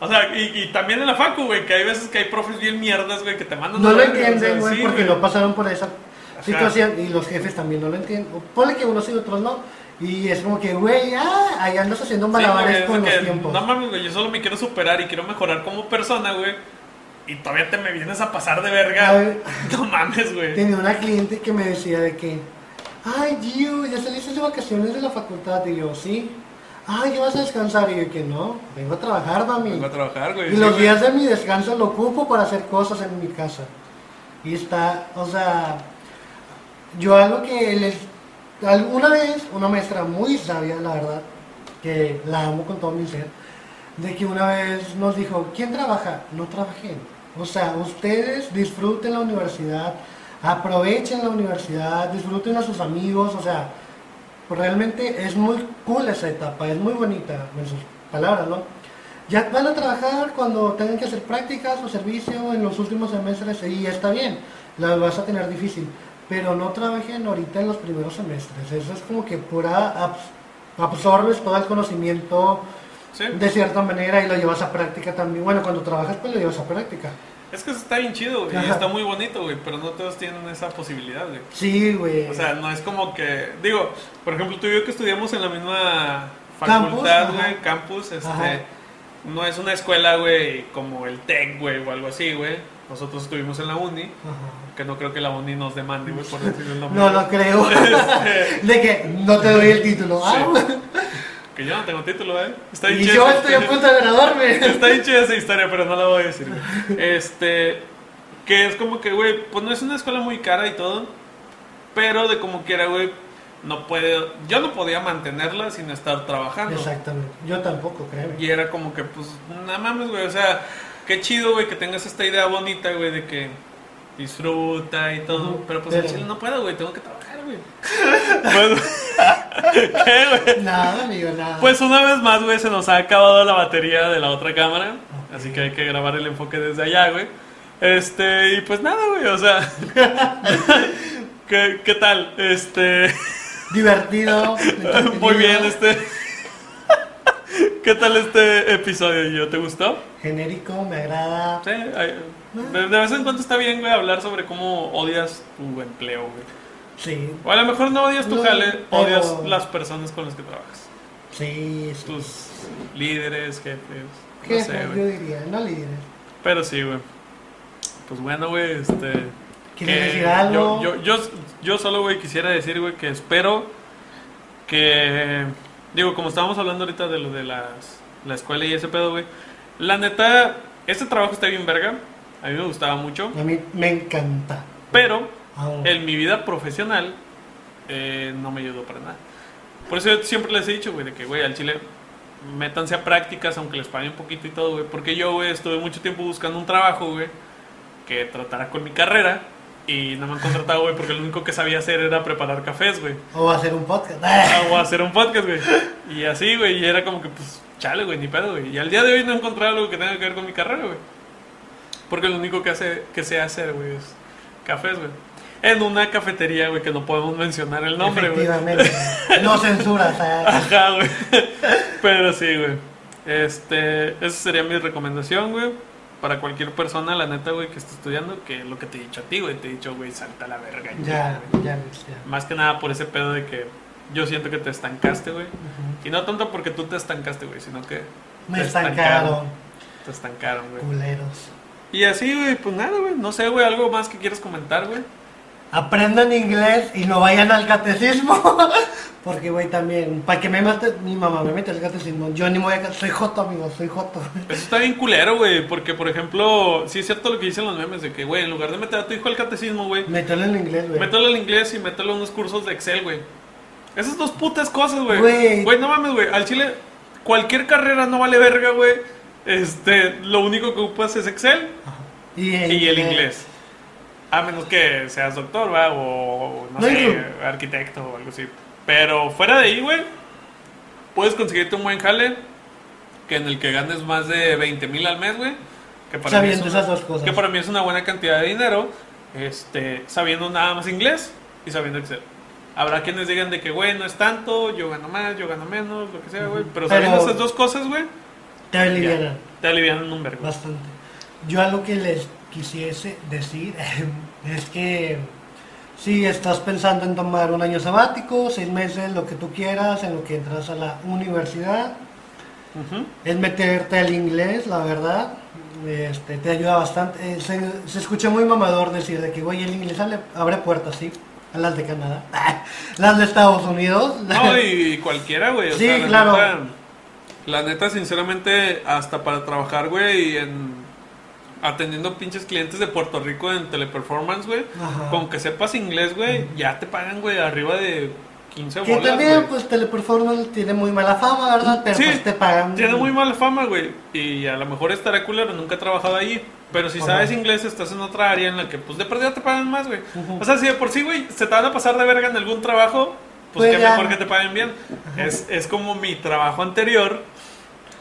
O sea, y, y también en la facu, güey, que hay veces que hay profes bien mierdas, güey, que te mandan No a la lo verga. o sea, entienden, güey, sí, porque no pasaron por esa Ajá. situación y los jefes también no lo entienden. Ponle que unos y otros no. Y es como que, güey, ah, ahí andas haciendo Sí, malabares güey, es con los que, tiempos. No mames, güey, yo solo me quiero superar y quiero mejorar como persona, güey. Y todavía te me vienes a pasar de verga. Ay. No mames, güey. Tenía una cliente que me decía de que, ay, Gio, ya saliste de vacaciones de la facultad. Y yo, sí. Ay, ¿ya vas a descansar? Y yo, que no, vengo a trabajar, mami. Vengo a trabajar, güey. Y sí, los güey. días de mi descanso lo ocupo para hacer cosas en mi casa. Y está, o sea, yo algo que les... Alguna vez, una maestra muy sabia, la verdad, que la amo con todo mi ser, de que una vez nos dijo, ¿quién trabaja? No trabajen. O sea, ustedes disfruten la universidad, aprovechen la universidad, disfruten a sus amigos, o sea, realmente es muy cool esa etapa, es muy bonita en sus palabras, ¿no? Ya van a trabajar cuando tengan que hacer prácticas o servicio en los últimos semestres y está bien, la vas a tener difícil, pero no trabajen ahorita en los primeros semestres, eso es como que pura abs- absorbes todo el conocimiento Sí. de cierta manera y lo llevas a práctica también, bueno, cuando trabajas pues lo llevas a práctica. Es que eso está bien chido, güey. Y está muy bonito, güey. Pero no todos tienen esa posibilidad, güey. Sí, güey. O sea, no es como que. Digo, por ejemplo, tú y yo que estudiamos en la misma facultad, güey, campus, este. Ajá. No es una escuela, güey, como el TEC, güey, o algo así, güey. Nosotros estuvimos en la uni. Ajá. Que no creo que la uni nos demande, güey, por decir el nombre. No lo creo. Este, de que no te doy el título. Ah, que yo no tengo título, ¿eh? Está y yo estoy a punto de graduarme. Está bien chida esa historia, pero no la voy a decir. Este, que es como que, güey, pues no es una escuela muy cara y todo, pero de como quiera, güey, no puede, yo no podía mantenerla sin estar trabajando. Exactamente. Yo tampoco, créeme. Y era como que, pues, nada mames, güey, o sea, qué chido, güey, que tengas esta idea bonita, güey, de que disfruta y todo, Ujú, pero pues al pero- chile no puedo, güey, tengo que trabajar, güey. Pues, ¿Qué, güey? Nada, amigo, nada. Pues una vez más, güey, se nos ha acabado la batería de la otra cámara. Así que hay que grabar el enfoque desde allá, güey. Este, y pues nada, güey, o sea. ¿Qué, qué tal? Este. Divertido. Muy bien, este. ¿Qué tal este episodio? ¿Yo te gustó? Genérico, me agrada. Sí, ay, de, de vez en cuando está bien, güey, hablar sobre cómo odias tu empleo, güey. Sí, O a lo mejor no odias tu No, jale, pero- odias las personas con las que trabajas. sí, sí. Tus líderes, jefes. No ¿Qué sé, yo diría? No líderes. Pero sí, güey. Pues bueno, güey, este... ¿Quieres decir algo? Yo, yo, yo, yo solo, güey, quisiera decir, güey, que espero que... Digo, como estábamos hablando ahorita de lo de las, la escuela y ese pedo, güey. La neta, este trabajo está bien verga. A mí me gustaba mucho. A mí me encanta. Pero Aún. en mi vida profesional eh, no me ayudó para nada. Por eso yo siempre les he dicho, güey, de que, güey, al chile métanse a prácticas aunque les paguen un poquito y todo, güey. Porque yo, güey, estuve mucho tiempo buscando un trabajo, güey, que tratara con mi carrera. Y no me han contratado, güey, porque lo único que sabía hacer era preparar cafés, güey. O hacer un podcast. Ah, O hacer un podcast, güey. Y así, güey, y era como que, pues, chale, güey, ni pedo, güey. Y al día de hoy no he encontrado algo que tenga que ver con mi carrera, güey. Porque lo único que, hace, que sé hacer, güey, es cafés, güey. En una cafetería, güey, que no podemos mencionar el nombre, güey. No censura, o sea. Ajá, güey. Pero sí, güey. Este, esa sería mi recomendación, güey. Para cualquier persona, la neta, güey, que esté estudiando, que lo que te he dicho a ti, güey, te he dicho, güey, salta a la verga. Ya, güey. ya, ya. Más que nada por ese pedo de que yo siento que te estancaste, güey. Y no tanto porque tú te estancaste, güey, sino que Me te estancaron, te estancaron, güey. culeros. Y así, güey, pues nada, güey. No sé, güey, algo más que quieras comentar, güey. Aprendan inglés y no vayan al catecismo. Porque, güey, también, para que me mate, mi mamá me mete al catecismo. Yo ni me voy a. Soy joto, amigo, soy joto. Eso está bien culero, güey, porque, por ejemplo, sí es cierto lo que dicen los memes de que, güey, en lugar de meter a tu hijo al catecismo, güey, Mételo en inglés, güey. mételo al inglés y mételo a unos cursos de Excel, güey. Esas dos putas cosas, güey. Güey. No mames, güey. Al chile, cualquier carrera no vale verga, güey. Este, lo único que ocupas es Excel Y y el inglés. A menos que seas doctor, ¿va? O, no, No, sé, y- arquitecto o algo así. Pero fuera de ahí, güey, puedes conseguirte un buen jale que en el que ganes más de 20 mil al mes, güey. Que para, mí es Sabiendo una, esas dos cosas. que para mí es una buena cantidad de dinero, este, sabiendo nada más inglés y sabiendo Excel. Habrá quienes digan de que, güey, no es tanto, yo gano más, yo gano menos, lo que sea, güey. Pero Pero- sabiendo esas dos cosas, güey, Te alivianan te alivian un vergo. bastante. Yo algo que les quisiese decir es que si estás pensando en tomar un año sabático, seis meses, lo que tú quieras, en lo que entras a la universidad, es meterte al inglés, la verdad. Este, te ayuda bastante. Eh, se, se escucha muy mamador decir de que, güey, el inglés abre, abre puertas, sí. A las de Canadá. las de Estados Unidos. No, y cualquiera, güey. Sí, sea, la claro. Neta, la neta, sinceramente, hasta para trabajar, güey, en atendiendo pinches clientes de Puerto Rico en teleperformance, güey. Con que sepas inglés, güey, ya te pagan, güey, arriba de 15 que bolas, también, güey. pues, Teleperformance tiene muy mala fama, ¿verdad? Pero Sí, pues te pagan. Tiene muy mala fama, güey. Y a lo mejor estará culero, nunca he trabajado ahí. Pero si Ajá. sabes inglés, estás en otra área en la que, pues, de perdida te pagan más, güey. O sea, si de por sí, güey, se te van a pasar de verga en algún trabajo, pues, Pues qué ya. mejor que te paguen bien. Es, es como mi trabajo anterior,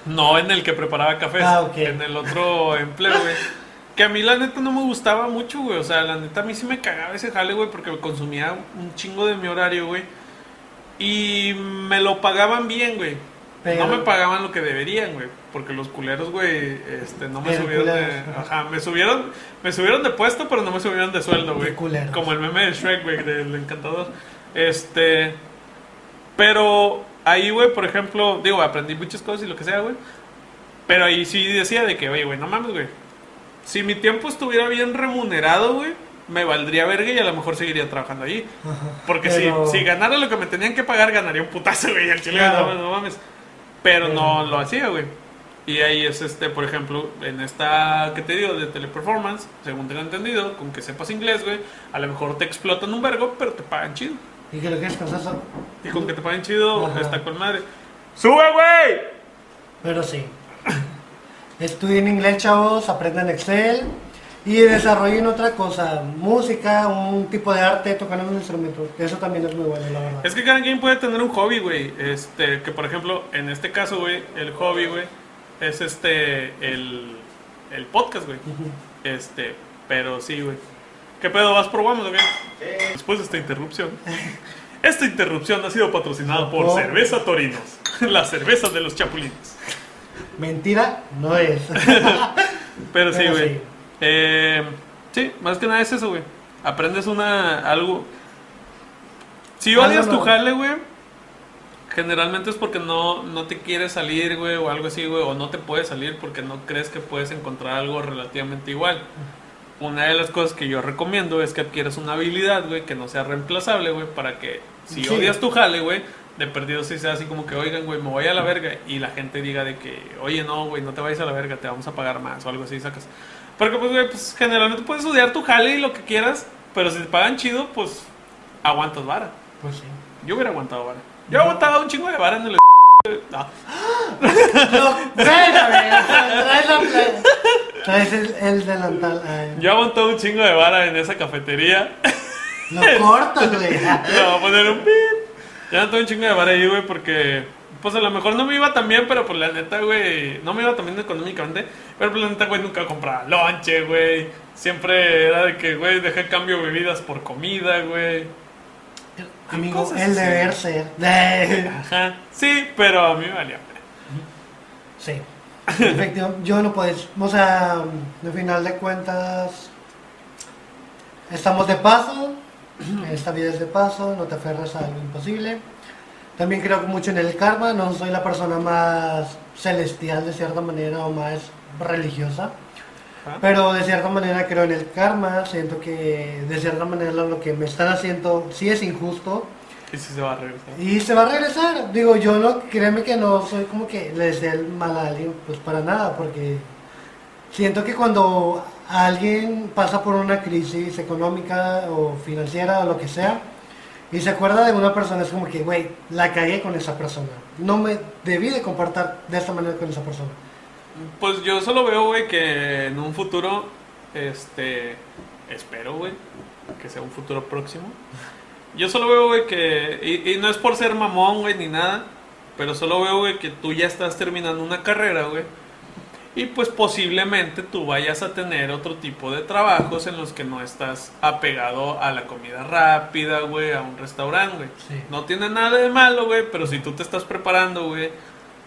no en el que preparaba cafés, Ah, ok. en el otro empleo, güey. Que a mí la neta no me gustaba mucho, güey. O sea, la neta a mí sí me cagaba ese jale, güey, porque me consumía un chingo de mi horario, güey. Y me lo pagaban bien, güey. Pero- No me pagaban lo que deberían, güey. Porque los culeros, güey, este, no me subieron de... ajá. Ajá, me subieron, me subieron de puesto, pero no me subieron de sueldo, güey. Como el meme de Shrek, güey, del encantador. Este... Pero ahí, güey, por ejemplo, digo, aprendí muchas cosas y lo que sea, güey. Pero ahí sí decía de que, oye, güey, no mames, güey. Si mi tiempo estuviera bien remunerado, güey, me valdría verga y a lo mejor seguiría trabajando ahí. Ajá. Porque Pero- si, si ganara lo que me tenían que pagar, ganaría un putazo, güey. Al chile, Claro. no, no mames. Pero Pero- no lo hacía, güey. Y ahí es este, por ejemplo, en esta que te digo de teleperformance, según tengo entendido, con que sepas inglés, güey, a lo mejor te explotan un vergo, pero te pagan chido. Y que lo que descansas. Y con que te paguen chido, Ajá. está con madre. ¡Sube, güey! Pero sí. Estudien inglés, chavos, aprendan Excel y desarrollen otra cosa, música, un tipo de arte, tocar un instrumento. Eso también es muy bueno, la verdad. Es que cada quien puede tener un hobby, güey. Este, que por ejemplo, en este caso, güey, el hobby, güey, es este, el, el podcast, güey. Este, pero sí, güey. ¿Qué pedo? ¿Vas probando o qué? Después de esta interrupción. Esta interrupción ha sido patrocinada por No. Cerveza Torinos, la cerveza de los chapulines. Mentira, no es. Pero sí, Pero güey. sí. Eh, sí, más que nada es eso, güey. Aprendes una, algo. Si odias tu nuevo. jale, güey, generalmente es porque no, no te quieres salir, güey, o algo así, güey, o no te puedes salir porque no crees que puedes encontrar algo relativamente igual. Una de las cosas que yo recomiendo es que adquieras una habilidad, güey, que no sea reemplazable, güey, para que si Sí. odias tu jale, güey, de perdido sí sea así como que, oigan, güey, me voy a la verga, y la gente diga de que, oye, no, güey, no te vayas a la verga, te vamos a pagar más, o algo así, sacas. Porque, pues, güey, pues generalmente puedes odiar tu jale y lo que quieras, pero si te pagan chido, pues aguantas vara. Pues sí. Yo hubiera aguantado vara. Yo aguantaba un chingo de vara en el. No. No, la playa. Traes el, el delantal. ay, Yo aguanté un chingo de vara en esa cafetería. Lo cortas, güey. Le voy a poner un pip. Ya aguanté un chingo de vara ahí, güey, porque... Pues a lo mejor no me iba tan bien, pero pues la neta, güey... No me iba tan bien económicamente. Pero pues la neta, güey, nunca compraba lonche, güey. Siempre era de que, güey, dejé cambio bebidas por comida, güey. Amigo, el deber ser. Ajá. Sí, pero a mí me valía pena. Sí. Efectivamente, yo no puedes. O sea, al final de cuentas, estamos de paso. Esta vida es de paso, no te aferres a algo imposible. También creo mucho en el karma, no soy la persona más celestial de cierta manera o más religiosa. Ajá. Pero de cierta manera creo en el karma, siento que de cierta manera lo que me están haciendo sí es injusto Y si se va a regresar. y se va a regresar. Digo, yo no, créeme que no soy como que les dé el mal a alguien, pues para nada, porque siento que cuando alguien pasa por una crisis económica o financiera o lo que sea, y se acuerda de una persona, es como que, güey, la cagué con esa persona. No me debí de compartir de esta manera con esa persona. Pues yo solo veo, güey, que en un futuro, este, espero, güey, que sea un futuro próximo. Yo solo veo, güey, que, y, y no es por ser mamón, güey, ni nada, pero solo veo, güey, que tú ya estás terminando una carrera, güey. Y pues posiblemente tú vayas a tener otro tipo de trabajos en los que no estás apegado a la comida rápida, güey, a un restaurante, güey. Sí. No tiene nada de malo, güey, pero si tú te estás preparando, güey,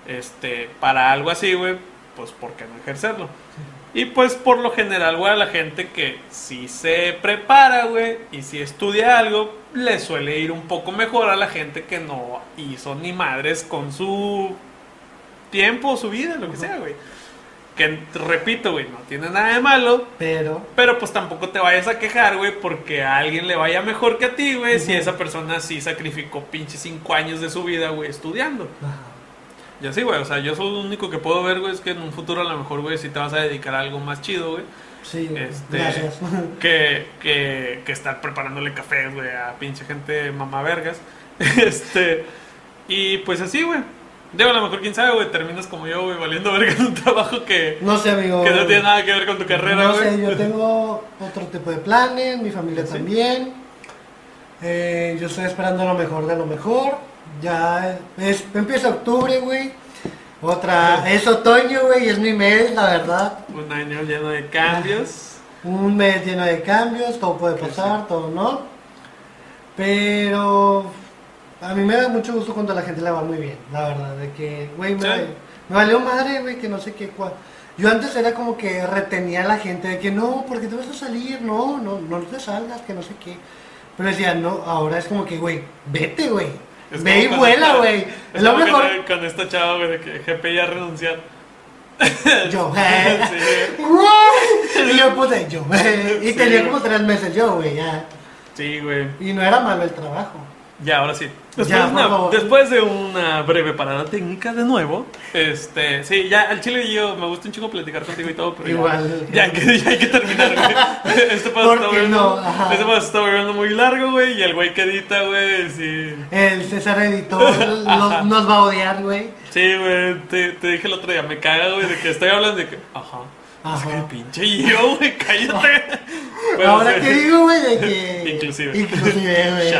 este, para algo así, güey, pues ¿por qué no ejercerlo? Y pues por lo general, güey, a la gente que si se prepara, güey, y si estudia algo, le suele ir un poco mejor a la gente que no hizo ni madres con su tiempo, su vida, lo que sea, güey. Que repito, güey, no tiene nada de malo, Pero, pero pues tampoco te vayas a quejar, güey, porque a alguien le vaya mejor que a ti, güey, si esa persona sí sacrificó pinche cinco años de su vida, güey, estudiando. ajá, Ya sí, güey, o sea, yo solo lo único que puedo ver, güey, es que en un futuro a lo mejor, güey, sí te vas a dedicar a algo más chido, güey, sí, Este- gracias. que, que, que estar preparándole café, güey, a pinche gente mamá vergas. Este, y pues así, güey. Digo, a lo mejor, quién sabe, güey, terminas como yo, güey, valiendo verga en un trabajo que, No sé, amigo. que no tiene nada que ver con tu carrera, No güey. sé, yo tengo otro tipo de planes, mi familia ¿Sí? también. Eh, yo estoy esperando lo mejor de lo mejor. Ya es, empieza octubre, güey. Otra, es otoño, güey, es mi mes, la verdad. Un año lleno de cambios. Un mes lleno de cambios, todo puede pasar, todo no. Pero a mí me da mucho gusto cuando a la gente le va muy bien, la verdad. De que, güey, me, Sí. me valió madre, güey, que no sé qué. cua- Yo antes era como que retenía a la gente de que no, porque te vas a salir, no, no, no te salgas, que no sé qué. Pero decía, no, ahora es como que, güey, vete, güey. Es Ve y vuela, güey. Es lo mejor. Con, con esta chava, güey, de que GP ya renunciar. Yo, eh. sí. Y yo puse yo, eh. Y Sí. tenía como tres meses yo, güey, ya. sí, güey. Y no era malo el trabajo. Ya, ahora sí. Después, Ya, de una, favor. después de una breve parada técnica de nuevo, este, sí, ya al chile y yo me gusta un chingo platicar contigo y todo, pero Igual. ya, hay que, ya hay que terminar, güey. Este paso ¿Por está volviendo, no? Este paso está volviendo muy largo, güey, y el güey que edita, güey, sí. El César Editor nos, nos va a odiar, güey. Sí, güey, te, te dije el otro día, me caga, güey, de que estoy hablando de que, ajá. Ajá. Es que pinche yo, güey, cállate. Ahora sí. que digo, güey, de que. Inclusive. Inclusive, güey.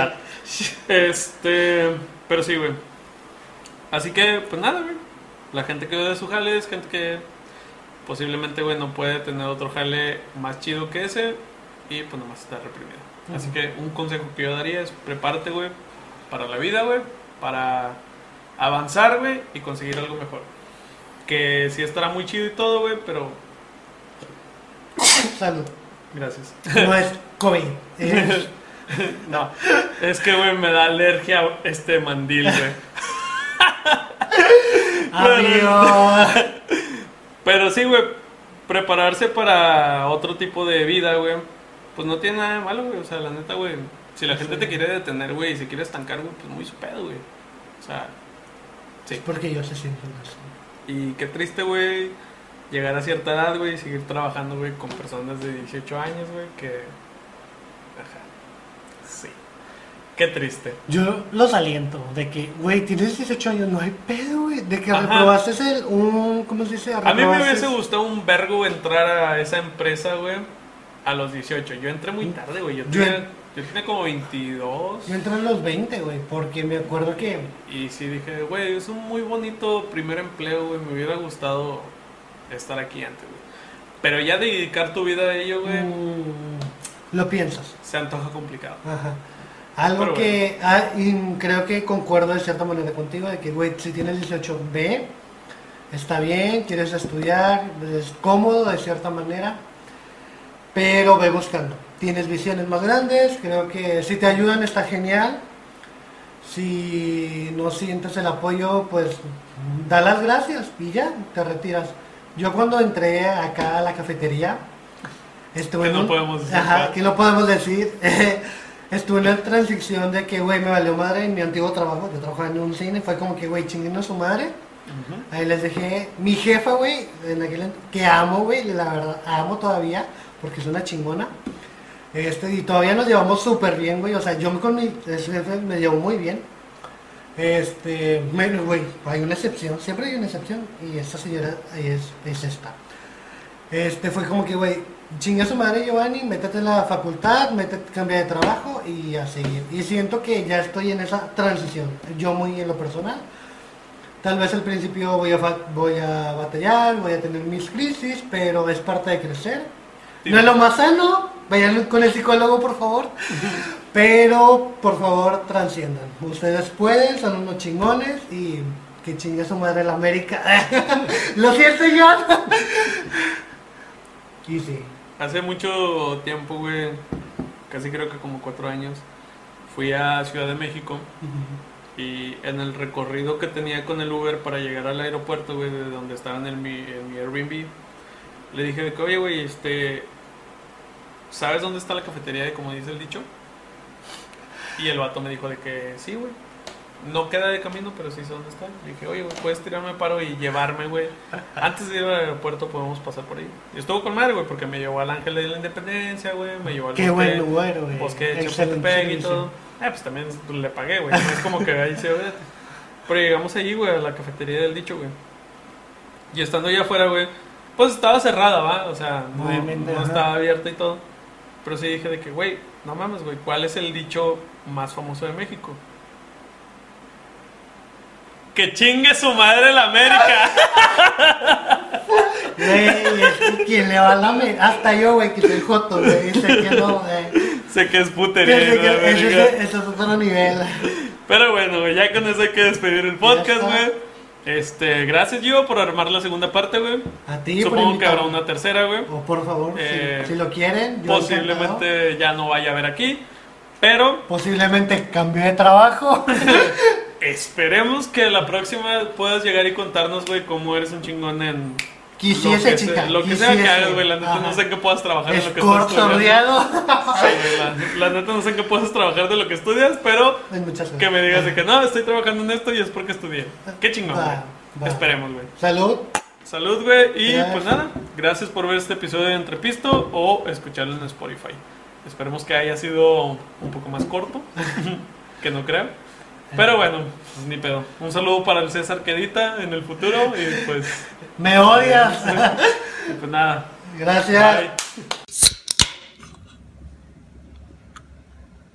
Este, pero sí, güey. Así que, pues nada, güey. La gente que de su jale es gente que posiblemente, güey, no puede tener otro jale más chido que ese y pues nomás está reprimido. Así que un consejo que yo daría es prepárate, güey, para la vida, güey, para avanzar, güey, y conseguir algo mejor. Que sí estará muy chido y todo, güey, pero Salud. gracias. No es COVID. Es No, es que, güey, me da alergia este mandil, güey. amigo. Pero sí, güey, prepararse para otro tipo de vida, güey, pues no tiene nada de malo, güey. O sea, la neta, güey, si la gente Sí. te quiere detener, güey, y se quiere estancar, güey, pues muy su pedo, güey. O sea, sí. Porque yo se siento así. Y qué triste, güey, llegar a cierta edad, güey, y seguir trabajando, güey, con personas de 18 años, güey, que... Ajá. Sí. Qué triste. Yo los aliento de que, güey, tienes 18 años, no hay pedo, güey. De que Ajá. reprobaste el, un, ¿cómo se dice? A mí me hubiese gustado un vergo entrar a esa empresa, güey, a los 18. Yo entré muy tarde, güey. Yo Yo- tenía, yo tenía como 22. Yo entré en los 20, güey, porque me acuerdo que Y sí dije, güey, es un muy bonito primer empleo, güey. Me hubiera gustado estar aquí antes, güey. Pero ya dedicar tu vida a ello, güey, mm, lo piensas. se antoja complicado. Ajá. Algo Pero que ah, y creo que concuerdo de cierta manera contigo, de que, güey, si tienes 18, ve, está bien, quieres estudiar, es cómodo de cierta manera, pero ve buscando. Tienes visiones más grandes, creo que si te ayudan está genial. Si no sientes el apoyo, pues da las gracias y ya, te retiras. Yo cuando entré acá a la cafetería, estuve Que no podemos decir, Ajá, ¿verdad? que no podemos decir. estuve en la transición de que, güey, me valió madre en mi antiguo trabajo. Yo trabajaba en un cine, fue como que, güey, chinguen a su madre. Ahí les dejé mi jefa, güey, en aquel que amo, güey, la verdad, amo todavía, porque es una chingona. Este, y todavía nos llevamos súper bien, güey, o sea, yo con mi jefe me llevo muy bien. Este, bueno, güey, hay una excepción, siempre hay una excepción, y esta señora es, es esta. Este, fue como que, güey, chinga su madre, Giovanni, métete en la facultad, métete, cambia de trabajo y a seguir. Y siento que ya estoy en esa transición, yo muy en lo personal. Tal vez al principio voy a, voy a batallar, voy a tener mis crisis, pero es parte de crecer. Sí. No es lo más sano, vayan con el psicólogo por favor, pero por favor transciendan. Ustedes pueden, son unos chingones y que chingue su madre la América. lo siento yo. y sí. Hace mucho tiempo, güey, casi creo que como cuatro años, fui a Ciudad de México y en el recorrido que tenía con el Uber para llegar al aeropuerto, güey, de donde estaba en, el, mi, Airbnb, le dije de que, oye, güey, este, ¿sabes dónde está la cafetería de como dice el dicho? Y el vato me dijo de que sí, güey. No queda de camino, pero sí sé dónde está. Le dije, oye, güey, puedes tirarme paro y llevarme, güey. Antes de ir al aeropuerto podemos pasar por ahí. Y estuvo con madre, güey, porque me llevó al Ángel de la Independencia, güey. Me llevó al Qué bosque- buen lugar, güey. bosque de Chapultepec y todo. Eh, pues también le pagué, güey. No es como que ahí se ve. Pero llegamos allí, güey, a la cafetería del dicho, güey. Y estando allá afuera, güey, pues estaba cerrada, ¿va? O sea, no, Obviamente, no estaba abierta y todo. Pero sí dije de que, güey, no mames, güey, ¿cuál es el dicho más famoso de México? Que chingue su madre la América. Güey, quien le va a la me- Hasta yo, güey, que soy joto, güey. Sé que no, güey. sé que es putería. que América. ese, ese- es otro nivel. Pero bueno, ya con eso hay que despedir el podcast, güey. Este, gracias, Gio, por armar la segunda parte, güey. A ti, Supongo que habrá una tercera, güey. O por favor, si- Eh, si, lo quieren, yo. Posiblemente ya no vaya a haber aquí. Pero Posiblemente cambie de trabajo. esperemos que la próxima puedas llegar y contarnos, güey, cómo eres un chingón en. Quisiese, lo que chica. sea- lo que sea que hagas, güey. La neta no sé en qué puedas trabajar en lo que Escort estás estudiando. Sí, la, la neta no sé en qué puedas trabajar de lo que estudias, pero que me digas de que no, estoy trabajando en esto y es porque estudié. Qué chingón, güey. Esperemos, güey. Salud. Salud, güey. Y Gracias. pues nada, gracias por ver este episodio de Entrepisto o escucharlo en Spotify. Esperemos que haya sido un poco más corto, que no creo. Pero bueno, pues ni pedo. Un saludo para el César que edita en el futuro y pues, Me odias. pues nada. Gracias. Bye.